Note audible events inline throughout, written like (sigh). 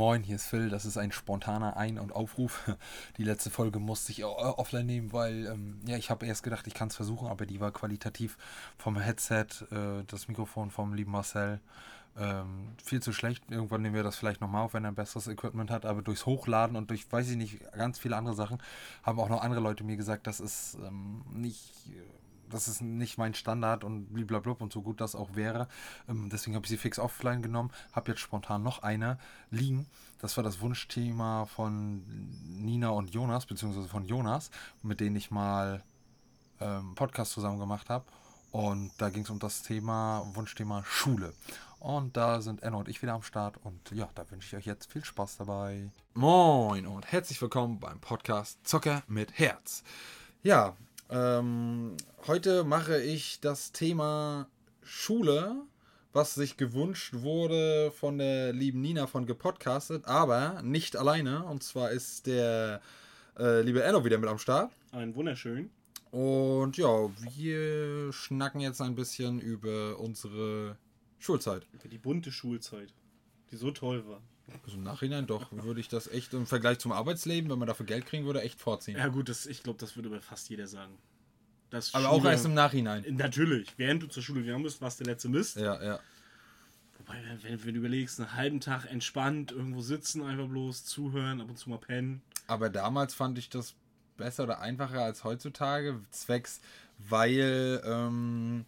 Moin, hier ist Phil. Das ist ein spontaner Ein- und Aufruf. (laughs) Die letzte Folge musste ich offline nehmen, weil ähm, ja, ich habe erst gedacht, ich kann es versuchen, aber die war qualitativ vom Headset, äh, das Mikrofon vom lieben Marcel ähm, viel zu schlecht. Irgendwann nehmen wir das vielleicht nochmal auf, wenn er ein besseres Equipment hat, aber durchs Hochladen und durch, weiß ich nicht, ganz viele andere Sachen haben auch noch andere Leute mir gesagt, das ist ähm, nicht das ist nicht mein Standard und blablabla und so gut das auch wäre. Ähm, deswegen habe ich sie fix offline genommen, habe jetzt spontan noch eine liegen. Das war das Wunschthema von Nina und Jonas, beziehungsweise von Jonas, mit denen ich mal ähm, Podcast zusammen gemacht habe. Und da ging es um das Thema, Wunschthema Schule. Und da sind Enno und ich wieder am Start. Und ja, da wünsche ich euch jetzt viel Spaß dabei. Moin und herzlich willkommen beim Podcast Zocker mit Herz. Ja, ähm, heute mache ich das Thema Schule, was sich gewünscht wurde von der lieben Nina von Gepodcastet, aber nicht alleine. Und zwar ist der äh, liebe Enno wieder mit am Start. Ein wunderschön. Und ja, wir schnacken jetzt ein bisschen über unsere Schulzeit. Über die bunte Schulzeit, die so toll war. Also im Nachhinein doch, würde ich das echt im Vergleich zum Arbeitsleben, wenn man dafür Geld kriegen würde, echt vorziehen. Ja gut, das, ich glaube, das würde aber fast jeder sagen. Das Aber Schule, auch erst im Nachhinein. Natürlich. Während du zur Schule gegangen bist, warst der letzte Mist. Ja, ja. Wobei, wenn, wenn, du überlegst, einen halben Tag entspannt, irgendwo sitzen, einfach bloß zuhören, ab und zu mal pennen. Aber damals fand ich das besser oder einfacher als heutzutage, zwecks, weil ähm,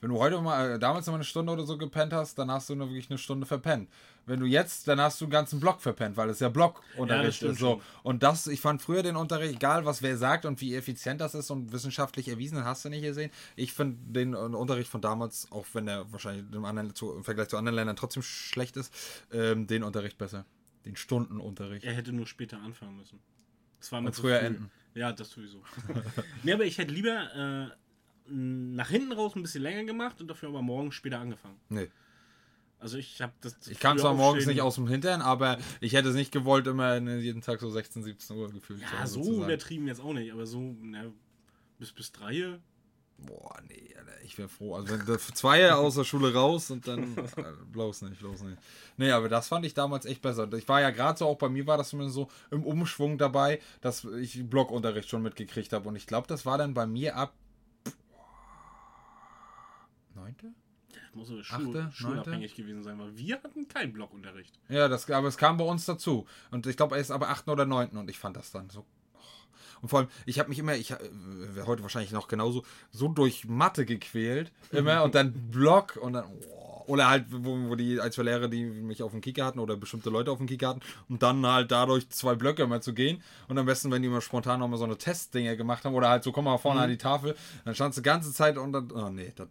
wenn du heute mal, äh, damals mal eine Stunde oder so gepennt hast, dann hast du nur wirklich eine Stunde verpennt. Wenn du jetzt, dann hast du einen ganzen Block verpennt, weil es ja Blockunterricht ja, ist. So. Und das, ich fand früher den Unterricht, egal was wer sagt und wie effizient das ist und wissenschaftlich erwiesen, hast du nicht gesehen. Ich finde den Unterricht von damals, auch wenn er wahrscheinlich im, anderen, zu, im Vergleich zu anderen Ländern trotzdem schlecht ist, ähm, den Unterricht besser. Den Stundenunterricht. Er hätte nur später anfangen müssen. Das war und früher früh. enden. Ja, das sowieso. (laughs) nee, aber ich hätte lieber äh, nach hinten raus ein bisschen länger gemacht und dafür aber morgens später angefangen. Nee. Also ich habe das. Ich kam zwar morgens nicht aus dem Hintern, aber ich hätte es nicht gewollt, immer jeden Tag so 16, 17 Uhr gefühlt. Ja, so übertrieben jetzt auch nicht, aber so na, bis bis drei. Boah, nee, Alter, ich wäre froh. Also wenn zwei aus der Schule raus und dann (laughs) bloß nicht, bloß nicht. Nee, aber das fand ich damals echt besser. Ich war ja gerade so, auch bei mir war das zumindest so im Umschwung dabei, dass ich Blockunterricht schon mitgekriegt habe. Und ich glaube, das war dann bei mir ab neunte? muss so Schul Achte, schulabhängig gewesen sein, weil wir hatten keinen Blockunterricht. Ja, das, aber es kam bei uns dazu. Und ich glaube, er ist aber 8. oder 9. und ich fand das dann so. Oh. Und vor allem, ich habe mich immer, ich wäre heute wahrscheinlich noch genauso, so durch Mathe gequält. Immer und dann (laughs) Block und dann. Oh. Oder halt, wo, wo, die, als wir Lehrer, die mich auf dem Kicker hatten oder bestimmte Leute auf dem Kicker hatten, und dann halt dadurch zwei Blöcke immer zu gehen. Und am besten, wenn die mal spontan nochmal so eine Testdinge gemacht haben, oder halt so, komm mal vorne mhm. an die Tafel, dann stand es die ganze Zeit und dann. Oh nee, das,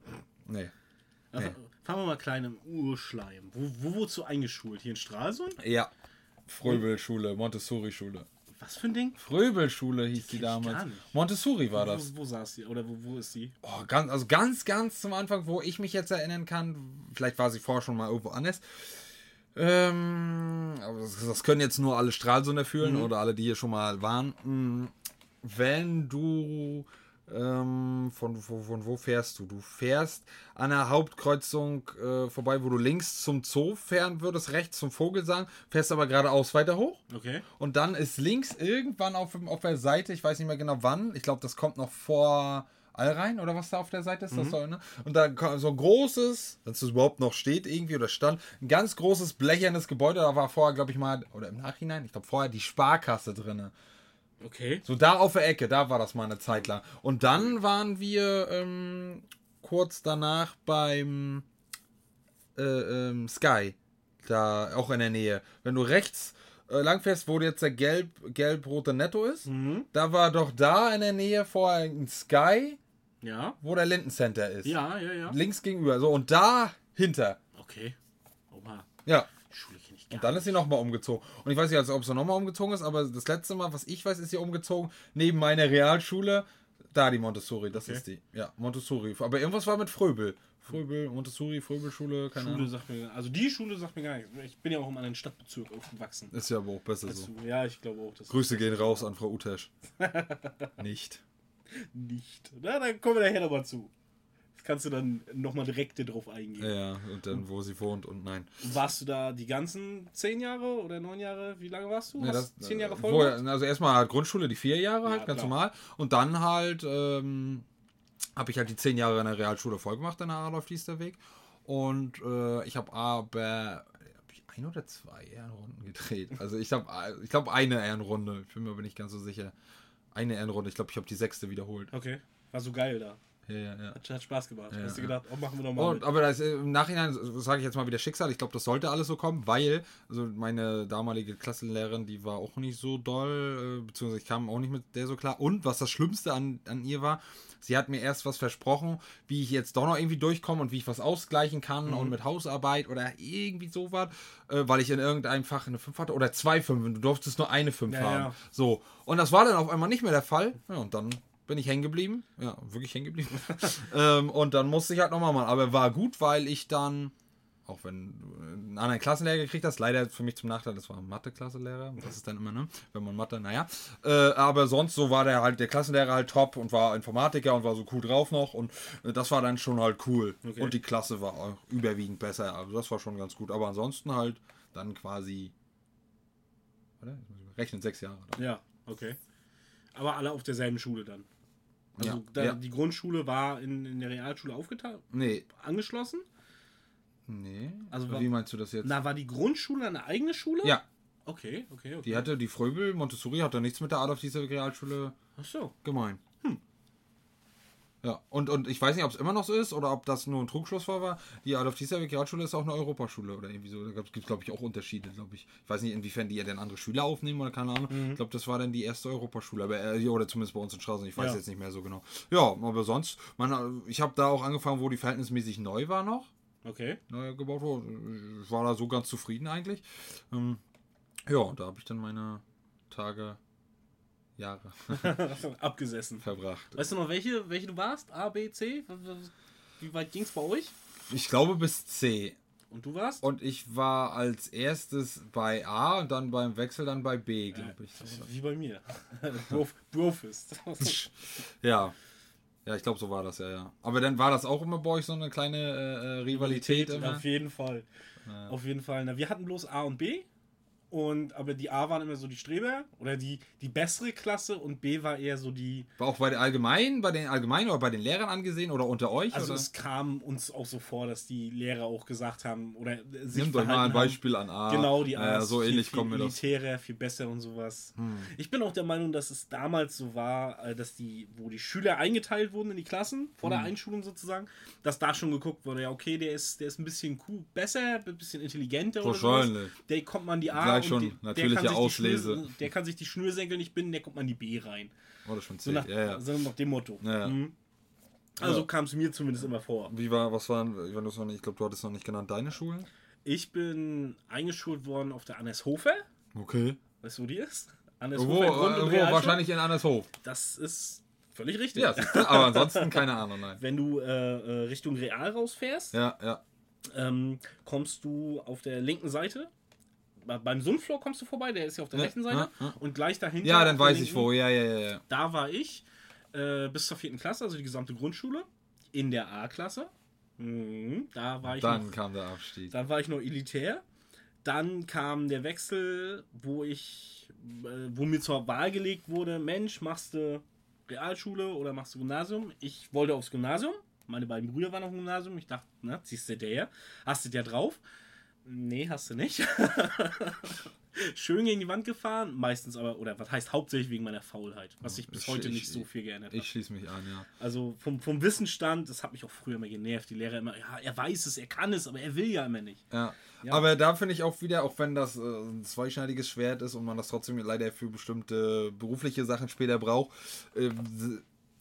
nee. Also, nee. Fangen wir mal klein im Urschleim. Wo, wo wurdest du eingeschult? Hier in Stralsund? Ja. Fröbelschule, Montessori-Schule. Was für ein Ding? Fröbelschule hieß die, die damals. Montessori war das. Wo, wo, saß sie? Oder wo, wo ist sie? Oh, ganz, also ganz, ganz zum Anfang, wo ich mich jetzt erinnern kann. Vielleicht war sie vorher schon mal irgendwo anders. Ähm, das, das, können jetzt nur alle Stralsunder fühlen mhm. oder alle, die hier schon mal waren. Hm, wenn du ähm, von, von, von, wo fährst du? Du fährst an der Hauptkreuzung äh, vorbei, wo du links zum Zoo fahren würdest, rechts zum Vogelsang, fährst aber geradeaus weiter hoch. Okay. Und dann ist links irgendwann auf, auf der Seite, ich weiß nicht mehr genau wann, ich glaube, das kommt noch vor Allrhein oder was da auf der Seite ist. Mhm. Das soll, ne? Und da so ein großes, wenn es überhaupt noch steht irgendwie oder stand, ein ganz großes blechernes Gebäude. Da war vorher, glaube ich mal, oder im Nachhinein, ich glaube vorher die Sparkasse drin. Okay. So da auf der Ecke, da war das mal eine Zeit lang. Und dann waren wir ähm, kurz danach beim äh, ähm, Sky, da auch in der Nähe. Wenn du rechts äh, langfährst, wo jetzt der gelb, gelb-rote Netto ist, mhm. da war doch da in der Nähe vorher ein Sky, ja. wo der Lindencenter ist. Ja, ja, ja. Links gegenüber. So, und da hinter. Okay. Oha. Ja. Und dann ist sie nochmal umgezogen. Und ich weiß nicht, ob sie nochmal umgezogen ist, aber das letzte Mal, was ich weiß, ist sie umgezogen neben meiner Realschule. Da die Montessori, das Okay. ist die. Ja, Montessori. Aber irgendwas war mit Fröbel. Fröbel, Montessori, Fröbelschule, keine Schule Ahnung. sagt mir, also die Schule sagt mir gar nichts. Ich bin ja auch im anderen Stadtbezirk aufgewachsen. Ist ja aber auch besser so. Ja, ich glaube auch, das Grüße gehen raus an Frau Utesch. (laughs) Nicht. nicht. Na, dann kommen wir nachher nochmal zu. Das kannst du dann nochmal direkt drauf eingehen. Ja, und dann, wo sie wohnt und nein. Warst du da die ganzen zehn Jahre oder neun Jahre? Wie lange warst du? Ja, Hast zehn Jahre äh, voll vorher? Also erstmal halt Grundschule, die vier Jahre halt, Ja, ganz klar. normal. Und dann halt ähm, habe ich halt die zehn Jahre in der Realschule voll gemacht, in der Adolf Diesterweg. Und äh, ich habe aber ein oder zwei Ehrenrunden gedreht. Also ich habe ich glaube eine Ehrenrunde. Ich bin mir aber nicht ganz so sicher. Eine Ehrenrunde. Ich glaube, ich habe die sechste wiederholt. Okay. War so geil da. Ja, ja, ja. Hat, hat Spaß gemacht. Ja, Hast du gedacht, oh, machen wir nochmal. Und, aber das, äh, im Nachhinein sage ich jetzt mal wieder Schicksal. Ich glaube, das sollte alles so kommen, weil also meine damalige Klassenlehrerin, die war auch nicht so doll, äh, beziehungsweise ich kam auch nicht mit der so klar. Und was das Schlimmste an, an ihr war, sie hat mir erst was versprochen, wie ich jetzt doch noch irgendwie durchkomme und wie ich was ausgleichen kann Mhm. und mit Hausarbeit oder irgendwie sowas, äh, weil ich in irgendeinem Fach eine 5 hatte oder zwei 5 du durftest nur eine 5 Ja, haben. ja. So. Und das war dann auf einmal nicht mehr der Fall. Ja, und dann bin ich hängen geblieben. Ja, wirklich hängen geblieben. (laughs) ähm, und dann musste ich halt nochmal machen. Aber war gut, weil ich dann, auch wenn du einen anderen Klassenlehrer gekriegt hast, leider für mich zum Nachteil, das war ein Mathe-Klassenlehrer. Das ist dann immer, ne? Wenn man Mathe, naja. Äh, aber sonst so war der halt, der Klassenlehrer halt top und war Informatiker und war so cool drauf noch. Und äh, das war dann schon halt cool. Okay. Und die Klasse war auch überwiegend besser. Also das war schon ganz gut. Aber ansonsten halt dann quasi. Warte, rechnen, sechs Jahre. Dann. Ja, okay. Aber alle auf derselben Schule dann. Also Ja, da, ja. die Grundschule war in, in der Realschule aufgeteilt, Nee, angeschlossen. Nee. Also Also wa- wie meinst du das jetzt? Na, war die Grundschule eine eigene Schule? ja, Okay, okay, okay. die hatte die Fröbel, Montessori hat da nichts mit der Adolf dieser Realschule Ach so. gemein. Ja, und, und ich weiß nicht, ob es immer noch so ist oder ob das nur ein Trugschluss war. war. Die Adolf dieser Realschule ist auch eine Europaschule oder irgendwie so. Da gibt es, glaube ich, auch Unterschiede, glaube ich. Ich weiß nicht, inwiefern die ja dann andere Schüler aufnehmen oder keine Ahnung. Ich glaube, das war dann die erste Europaschule. Aber, äh, oder zumindest bei uns in Straußen. Ich weiß Ja. jetzt nicht mehr so genau. Ja, aber sonst, man, ich habe da auch angefangen, wo die verhältnismäßig neu war noch. Okay. neu gebaut wurde. Ich war da so ganz zufrieden eigentlich. Ähm, ja, und da habe ich dann meine Tage, Jahre (laughs) Abgesessen. verbracht. Weißt du noch, welche, welche du warst? A, B, C? Wie weit ging es bei euch? Ich glaube bis C. Und du warst? Und ich war als erstes bei A und dann beim Wechsel dann bei B, glaube ich. Wie bei mir. (laughs) Brof- Brofist. (laughs) Ja. Ja, ich glaube, so war das ja, ja. Aber dann war das auch immer bei euch so eine kleine äh, äh, Rivalität immer. Auf jeden Fall. Auf jeden Fall. Na, wir hatten bloß A und B. Und, aber die A waren immer so die Streber oder die, die bessere Klasse und B war eher so die. War auch bei den Allgemeinen, bei den Allgemeinen oder bei den Lehrern angesehen oder unter euch? Also oder? es kam uns auch so vor, dass die Lehrer auch gesagt haben oder sich Nimmt euch mal ein Beispiel an A. Haben. Genau, die A ist so viel, ähnlich viel das. Hm. elitärer, viel besser und sowas. Ich bin auch der Meinung, dass es damals so war, äh, dass die, wo die Schüler eingeteilt wurden in die Klassen, vor Hm. der Einschulung sozusagen, dass da schon geguckt wurde, ja okay, der ist, der ist ein bisschen cool, besser, ein bisschen intelligenter oder sowas. Wahrscheinlich. Der kommt man die A Und schon die, natürliche Auslese. Schnür, der kann sich die Schnürsenkel nicht binden, der kommt man die B rein. Oder schon C. So nach, ja, ja. so nach dem Motto. Ja, ja. Mhm. Also Ja. kam es mir zumindest immer vor. Wie war, was waren, wenn du es noch nicht, ich glaube, du hattest noch nicht genannt, deine Schulen? Ich bin eingeschult worden auf der Anneshofer. Okay. Weißt du, wo die ist? Wo, Anneshofer Grund- äh, wo wahrscheinlich in Annershof. Das ist völlig richtig. Ja, aber ansonsten keine Ahnung, nein. Wenn du äh, äh, Richtung Real rausfährst, Ja, ja. ähm, kommst du auf der linken Seite. Bei- Beim Sundflor kommst du vorbei, der ist ja auf der Ja, rechten Seite. ja, ja. Und gleich dahinter. Ja, dann weiß ich wo. Ja, ja, ja, ja. Da war ich äh, bis zur vierten Klasse, also die gesamte Grundschule, in der A-Klasse. Mhm, da war ich Dann noch, kam der Abstieg. dann war ich noch elitär. Dann kam der Wechsel, wo ich, äh, wo mir zur Wahl gelegt wurde, Mensch, machst du Realschule oder machst du Gymnasium? Ich wollte aufs Gymnasium. Meine beiden Brüder waren auf dem Gymnasium. Ich dachte, na, ziehst du der? Hast du der drauf? Nee, hast du nicht. (laughs) Schön gegen die Wand gefahren, meistens aber, oder was heißt hauptsächlich wegen meiner Faulheit, was sich bis Ich- heute ich- nicht so viel geändert hat. Ich schließe mich an, ja. Also vom, vom Wissensstand, das hat mich auch früher immer genervt. Die Lehrer immer, ja, er weiß es, er kann es, aber er will ja immer nicht. Ja. Ja. Aber da finde ich auch wieder, auch wenn das äh, ein zweischneidiges Schwert ist und man das trotzdem leider für bestimmte berufliche Sachen später braucht, äh,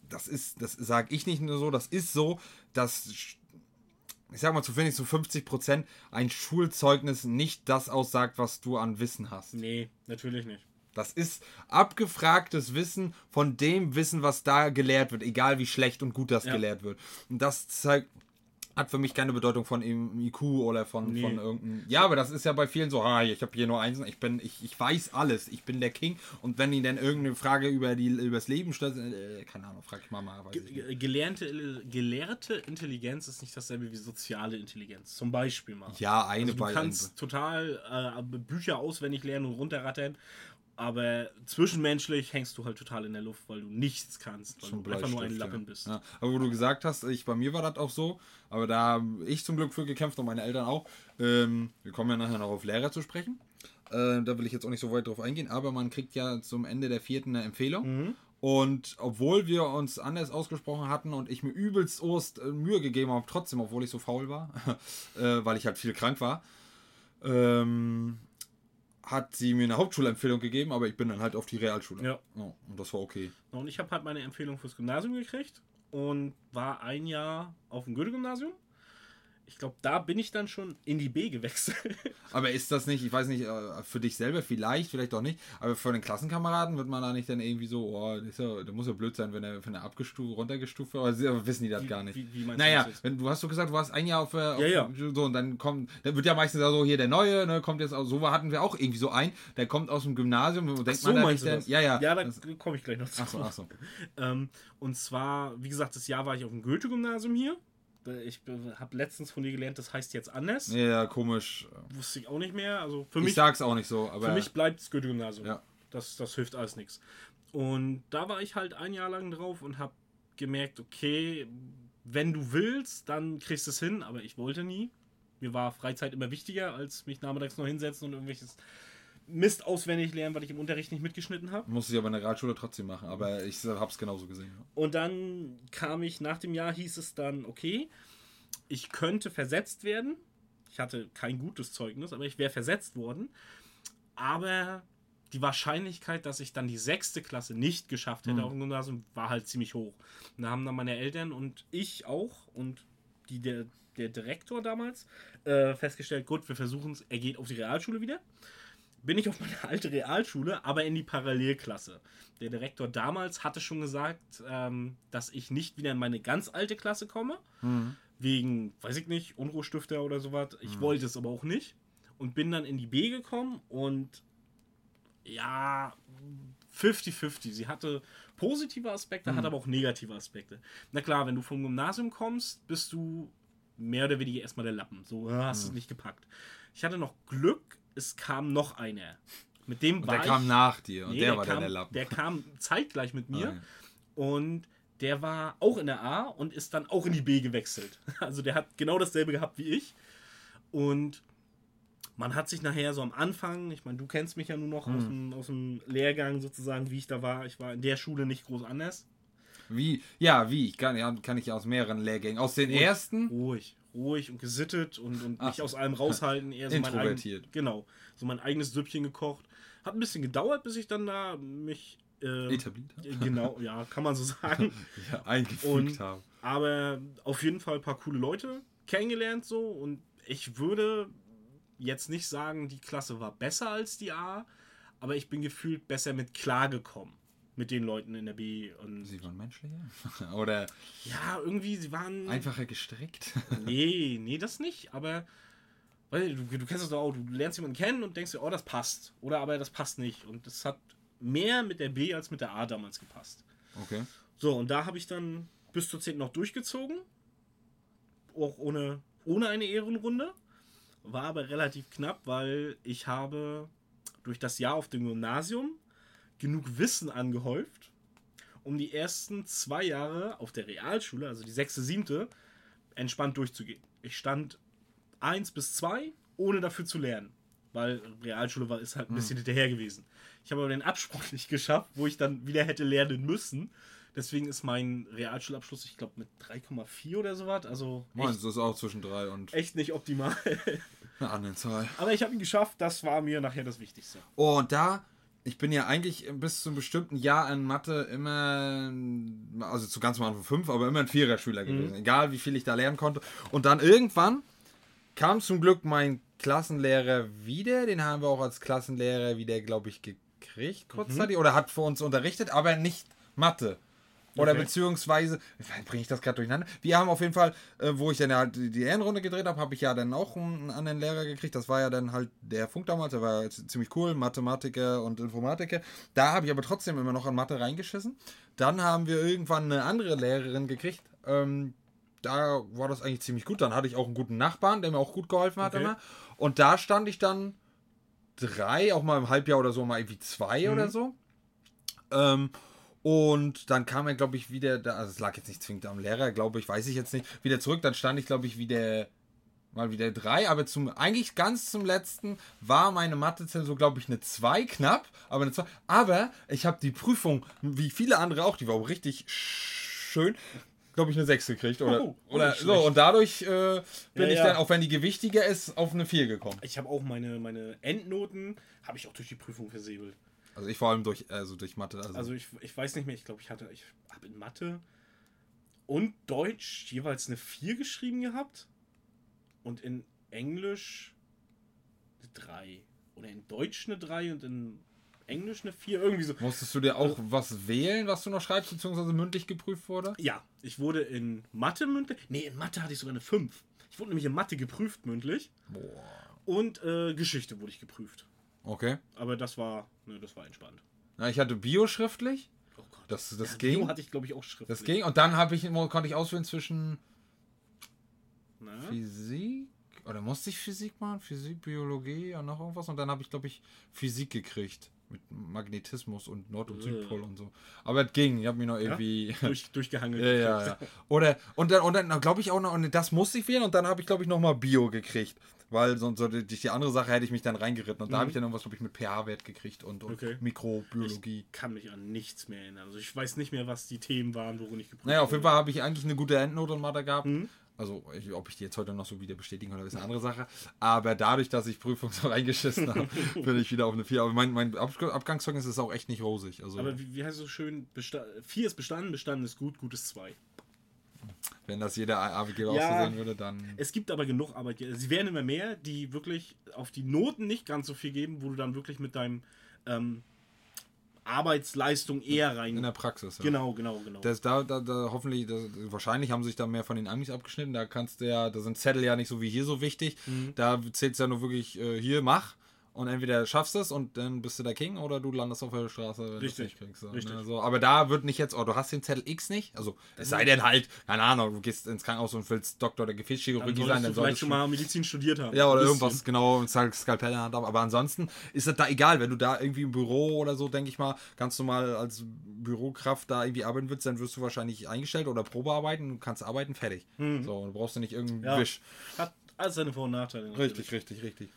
das ist, das sage ich nicht nur so, das ist so, dass ich sag mal zu wenig, zu 50 Prozent ein Schulzeugnis nicht das aussagt, was du an Wissen hast. Nee, natürlich nicht. Das ist abgefragtes Wissen von dem Wissen, was da gelehrt wird, egal wie schlecht und gut das Ja. gelehrt wird. Und das zeigt, hat für mich keine Bedeutung von IQ oder von, Nee. von irgendeinem. Ja, aber das ist ja bei vielen so, ah, ich habe hier nur eins, ich bin, ich, ich weiß alles, ich bin der King. Und wenn ihn dann irgendeine Frage über die über das Leben stellt, äh, keine Ahnung, frag ich Mama. Weiß. Ge- Gelernte, gelehrte Intelligenz ist nicht dasselbe wie soziale Intelligenz. Zum Beispiel mal. Ja, eine Also du kannst total äh, Bücher auswendig lernen und runterrattern, aber zwischenmenschlich hängst du halt total in der Luft, weil du nichts kannst, weil Zum du einfach nur ein Lappen ja. bist. Ja. Aber wo du gesagt hast, ich, bei mir war das auch so, aber da habe ich zum Glück für gekämpft und meine Eltern auch. Ähm, wir kommen ja nachher noch auf Lehrer zu sprechen. Äh, da will ich jetzt auch nicht so weit drauf eingehen, aber man kriegt ja zum Ende der vierten eine Empfehlung. Und obwohl wir uns anders ausgesprochen hatten und ich mir übelst Ost äh, Mühe gegeben habe, trotzdem, obwohl ich so faul war, (laughs) äh, weil ich halt viel krank war, ähm, hat sie mir eine Hauptschulempfehlung gegeben, aber ich bin dann halt auf die Realschule. Ja. Oh, und das war okay. Und ich habe halt meine Empfehlung fürs Gymnasium gekriegt und war ein Jahr auf dem Goethe-Gymnasium. Ich glaube, da bin ich dann schon in die B gewechselt. (laughs) Aber ist das nicht, ich weiß nicht, äh, für dich selber vielleicht, vielleicht auch nicht, aber für den Klassenkameraden wird man da nicht dann irgendwie so, oh, ja, das muss ja blöd sein, wenn er, wenn er abgestuft, runtergestuft wird, aber wissen die das Wie- gar nicht. wie- wie meinst du naja, das jetzt? wenn du hast du gesagt, du warst ein Jahr auf, äh, auf Ja, ja. so und dann kommt, dann wird ja meistens so hier der neue, ne, kommt jetzt auch, so hatten wir auch irgendwie so ein, der kommt aus dem Gymnasium, und denkt so man meinst du dann, das? ja, ja, Ja, da komme ich gleich noch zu. ach so, ach so. Ähm, und zwar, wie gesagt, das Jahr war ich auf dem Goethe-Gymnasium hier. Ich habe letztens von dir gelernt, das heißt jetzt anders. Ja, komisch. Wusste ich auch nicht mehr. Also für Ich mich, sag's auch nicht so, aber für mich bleibt es Goethe-Gymnasium. Ja. Das, das hilft alles nichts. Und da war ich halt ein Jahr lang drauf und habe gemerkt, okay, wenn du willst, dann kriegst du es hin, aber ich wollte nie. Mir war Freizeit immer wichtiger, als mich nachmittags noch hinsetzen und irgendwelches Mist auswendig lernen, weil ich im Unterricht nicht mitgeschnitten habe. muss ich aber in der Realschule trotzdem machen, aber ich hab's genauso gesehen. ja. Und dann kam ich, nach dem Jahr hieß es dann, okay, ich könnte versetzt werden. Ich hatte kein gutes Zeugnis, aber ich wäre versetzt worden. Aber die Wahrscheinlichkeit, dass ich dann die sechste Klasse nicht geschafft hätte auf dem Gymnasium, war halt ziemlich hoch. Und da haben dann meine Eltern und ich auch und die, der, der Direktor damals äh, festgestellt, gut, wir versuchen es, er geht auf die Realschule wieder bin ich auf meine (laughs) alte Realschule, aber in die Parallelklasse. Der Direktor damals hatte schon gesagt, ähm, dass ich nicht wieder in meine ganz alte Klasse komme. Wegen, weiß ich nicht, Unruhestifter oder sowas. Ich wollte es aber auch nicht. Und bin dann in die B gekommen und ja, 50-50. Sie hatte positive Aspekte, hat aber auch negative Aspekte. Na klar, wenn du vom Gymnasium kommst, bist du mehr oder weniger erstmal der Lappen. So, hast es nicht gepackt. Ich hatte noch Glück, es kam noch einer. Mit dem Und war der kam ich, nach dir und Nee, der war kam, dann der Lappen. Der kam zeitgleich mit mir ja. und der war auch in der A und ist dann auch in die B gewechselt. (laughs) Also der hat genau dasselbe gehabt wie ich. Und man hat sich nachher so am Anfang, ich meine, du kennst mich ja nur noch Hm. aus, dem, aus dem Lehrgang sozusagen, wie ich da war. Ich war in der Schule nicht groß anders. Wie? Ja, wie? Ich kann, ja, kann ich aus mehreren Lehrgängen. Aus den ersten? Ruhig, ruhig und gesittet und, und Ach nicht aus allem raushalten. (laughs) Eher so mein eigen, Introvertiert. genau, so mein eigenes Süppchen gekocht. Hat ein bisschen gedauert, bis ich dann da mich... Äh, Etabliert haben? Genau, (laughs) ja, kann man so sagen. Ja, eingefügt haben. Aber auf jeden Fall ein paar coole Leute kennengelernt so und ich würde jetzt nicht sagen, die Klasse war besser als die A, aber ich bin gefühlt besser mit klargekommen mit den Leuten in der B und Sie waren menschlicher? (laughs) Oder ja, irgendwie sie waren einfacher gestrickt? (laughs) nee, nee, das nicht, aber weil du, du kennst das doch auch, du lernst jemanden kennen und denkst dir, oh, das passt oder aber das passt nicht und das hat mehr mit der B als mit der A damals gepasst. Okay. So, und da habe ich dann bis zur 10. noch durchgezogen. Auch ohne, ohne eine Ehrenrunde. War aber relativ knapp, weil ich habe durch das Jahr auf dem Gymnasium genug Wissen angehäuft, um die ersten zwei Jahre auf der Realschule, also die sechste, siebte, entspannt durchzugehen. Ich stand 1 bis 2, ohne dafür zu lernen. Weil Realschule war, ist halt ein bisschen hinterher gewesen. Ich habe aber den Absprung (laughs) nicht geschafft, wo ich dann wieder hätte lernen müssen. Deswegen ist mein Realschulabschluss, ich glaube, mit 3,4 oder so was. Also Meins echt, ist auch zwischen drei und echt nicht optimal. einer anderen Zahl. aber ich habe ihn geschafft, das war mir nachher das Wichtigste. Oh, und da ich bin ja eigentlich bis zu einem bestimmten Jahr in Mathe immer, also zu ganz am Anfang fünf, aber immer ein Vierer-Schüler gewesen. Egal wie viel ich da lernen konnte. Und dann irgendwann kam zum Glück mein Klassenlehrer wieder. Den haben wir auch als Klassenlehrer wieder, glaube ich, gekriegt kurzzeitig. Oder hat für uns unterrichtet, aber nicht Mathe. Oder Okay. beziehungsweise, bringe ich das gerade durcheinander? Wir haben auf jeden Fall, äh, wo ich dann halt die Ehrenrunde gedreht habe, habe ich ja dann auch einen anderen Lehrer gekriegt. Das war ja dann halt der Funk damals, der war ziemlich cool, Mathematiker und Informatiker. Da habe ich aber trotzdem immer noch an Mathe reingeschissen. Dann haben wir irgendwann eine andere Lehrerin gekriegt. Ähm, da war das eigentlich ziemlich gut. Dann hatte ich auch einen guten Nachbarn, der mir auch gut geholfen hat Okay. immer. Und da stand ich dann drei, auch mal im Halbjahr oder so, mal irgendwie zwei oder so. Ähm, und dann kam er, glaube ich, wieder, da, also es lag jetzt nicht zwingend am Lehrer, glaube ich, weiß ich jetzt nicht, wieder zurück. Dann stand ich, glaube ich, wieder mal wieder drei, aber zum eigentlich ganz zum letzten war meine Mathe-Zensur, glaube ich, eine 2 knapp, aber eine 2. Aber ich habe die Prüfung, wie viele andere auch, die war auch richtig schön, glaube ich, eine 6 gekriegt. Oder, Oh, oder nicht so. Und dadurch äh, bin Ja, ich ja. dann, auch wenn die gewichtiger ist, auf eine 4 gekommen. Ich habe auch meine, meine Endnoten, habe ich auch durch die Prüfung versäbelt. Also ich vor allem durch, also durch Mathe. Also, Also ich, ich weiß nicht mehr, ich glaube, ich hatte, ich habe in Mathe und Deutsch jeweils eine 4 geschrieben gehabt und in Englisch eine 3. Oder in Deutsch eine 3 und in Englisch eine 4, irgendwie so. musstest du dir auch was wählen, was du noch schreibst, beziehungsweise mündlich geprüft wurde? Ja, ich wurde in Mathe mündlich, nee, in Mathe hatte ich sogar eine 5. Ich wurde nämlich in Mathe geprüft mündlich Boah. und äh, Geschichte wurde ich geprüft. Okay. Aber das war, ne, das war entspannt. Ja, ich hatte Bio schriftlich. Oh Gott. Das, das ja, ging. Bio hatte ich, glaube ich, auch schriftlich. Das ging. Und dann habe ich, konnte ich auswählen zwischen Na? Physik. Oder musste ich Physik machen? Physik, Biologie und noch irgendwas. Und dann habe ich, glaube ich, Physik gekriegt. Mit Magnetismus und Nord- und Äh. Südpol und so. Aber es ging. Ich habe mich noch irgendwie. (laughs) (laughs) Durch, durchgehangelt. Ja, ja, ja. Oder, und dann, und dann glaube ich auch noch, und das musste ich wählen und dann habe ich, glaube ich, nochmal Bio gekriegt. Weil sonst so die, die andere Sache hätte ich mich dann reingeritten. Und da habe ich dann irgendwas, glaube ich, mit pH-Wert gekriegt und, und Mhm. Okay. Mikrobiologie. kann mich an nichts mehr erinnern. Also ich weiß nicht mehr, was die Themen waren, worin ich geprüft Naja, auf jeden. Fall habe ich eigentlich eine gute Endnote in Mathe gehabt. Mhm. Also, ich, ob ich die jetzt heute noch so wieder bestätigen kann, ist eine andere Sache. Aber dadurch, dass ich Prüfung so (laughs) reingeschissen habe, bin ich wieder auf eine 4. Aber mein, mein Ab Abgangszeugnis ist auch echt nicht rosig. Also, Aber wie, wie heißt es so schön? Besta vier ist bestanden, bestanden ist gut, gut ist zwei. Wenn das jeder Arbeitgeber Ja. auch so sehen würde, dann. Es gibt aber genug Arbeitgeber, sie werden immer mehr, die wirklich auf die Noten nicht ganz so viel geben, wo du dann wirklich mit deinem ähm, Arbeitsleistung eher rein. In der Praxis. Ja. genau, genau, genau. Das, da, da, da hoffentlich, das, wahrscheinlich haben sich da mehr von den Amis abgeschnitten. Da kannst du ja, da sind Zettel ja nicht so wie hier so wichtig. Mhm. Da zählt es ja nur wirklich, äh, hier, mach. Und entweder schaffst du es und dann bist du der King oder du landest auf der Straße, wenn du es Richtig, nicht kriegst. So, richtig. Ne? So, aber da wird nicht jetzt, oh, du hast den Zettel X nicht. Also, es sei denn halt, keine Ahnung, du gehst ins Krankenhaus und willst Doktor der dann Gefäßchirurgie solltest sein, du dann vielleicht solltest schon mal Medizin studiert haben. ja, oder irgendwas, genau, und Skal- Skalpell in der Hand haben. Aber ansonsten ist das da egal, wenn du da irgendwie im Büro oder so, denke ich mal, ganz normal als Bürokraft da irgendwie arbeiten willst, dann wirst du wahrscheinlich eingestellt oder Probearbeiten, du kannst arbeiten, fertig. So, du brauchst du nicht irgendeinen Mhm. Ja. Wisch. Hat alles seine Vor- und Nachteile. natürlich. Richtig, richtig, richtig.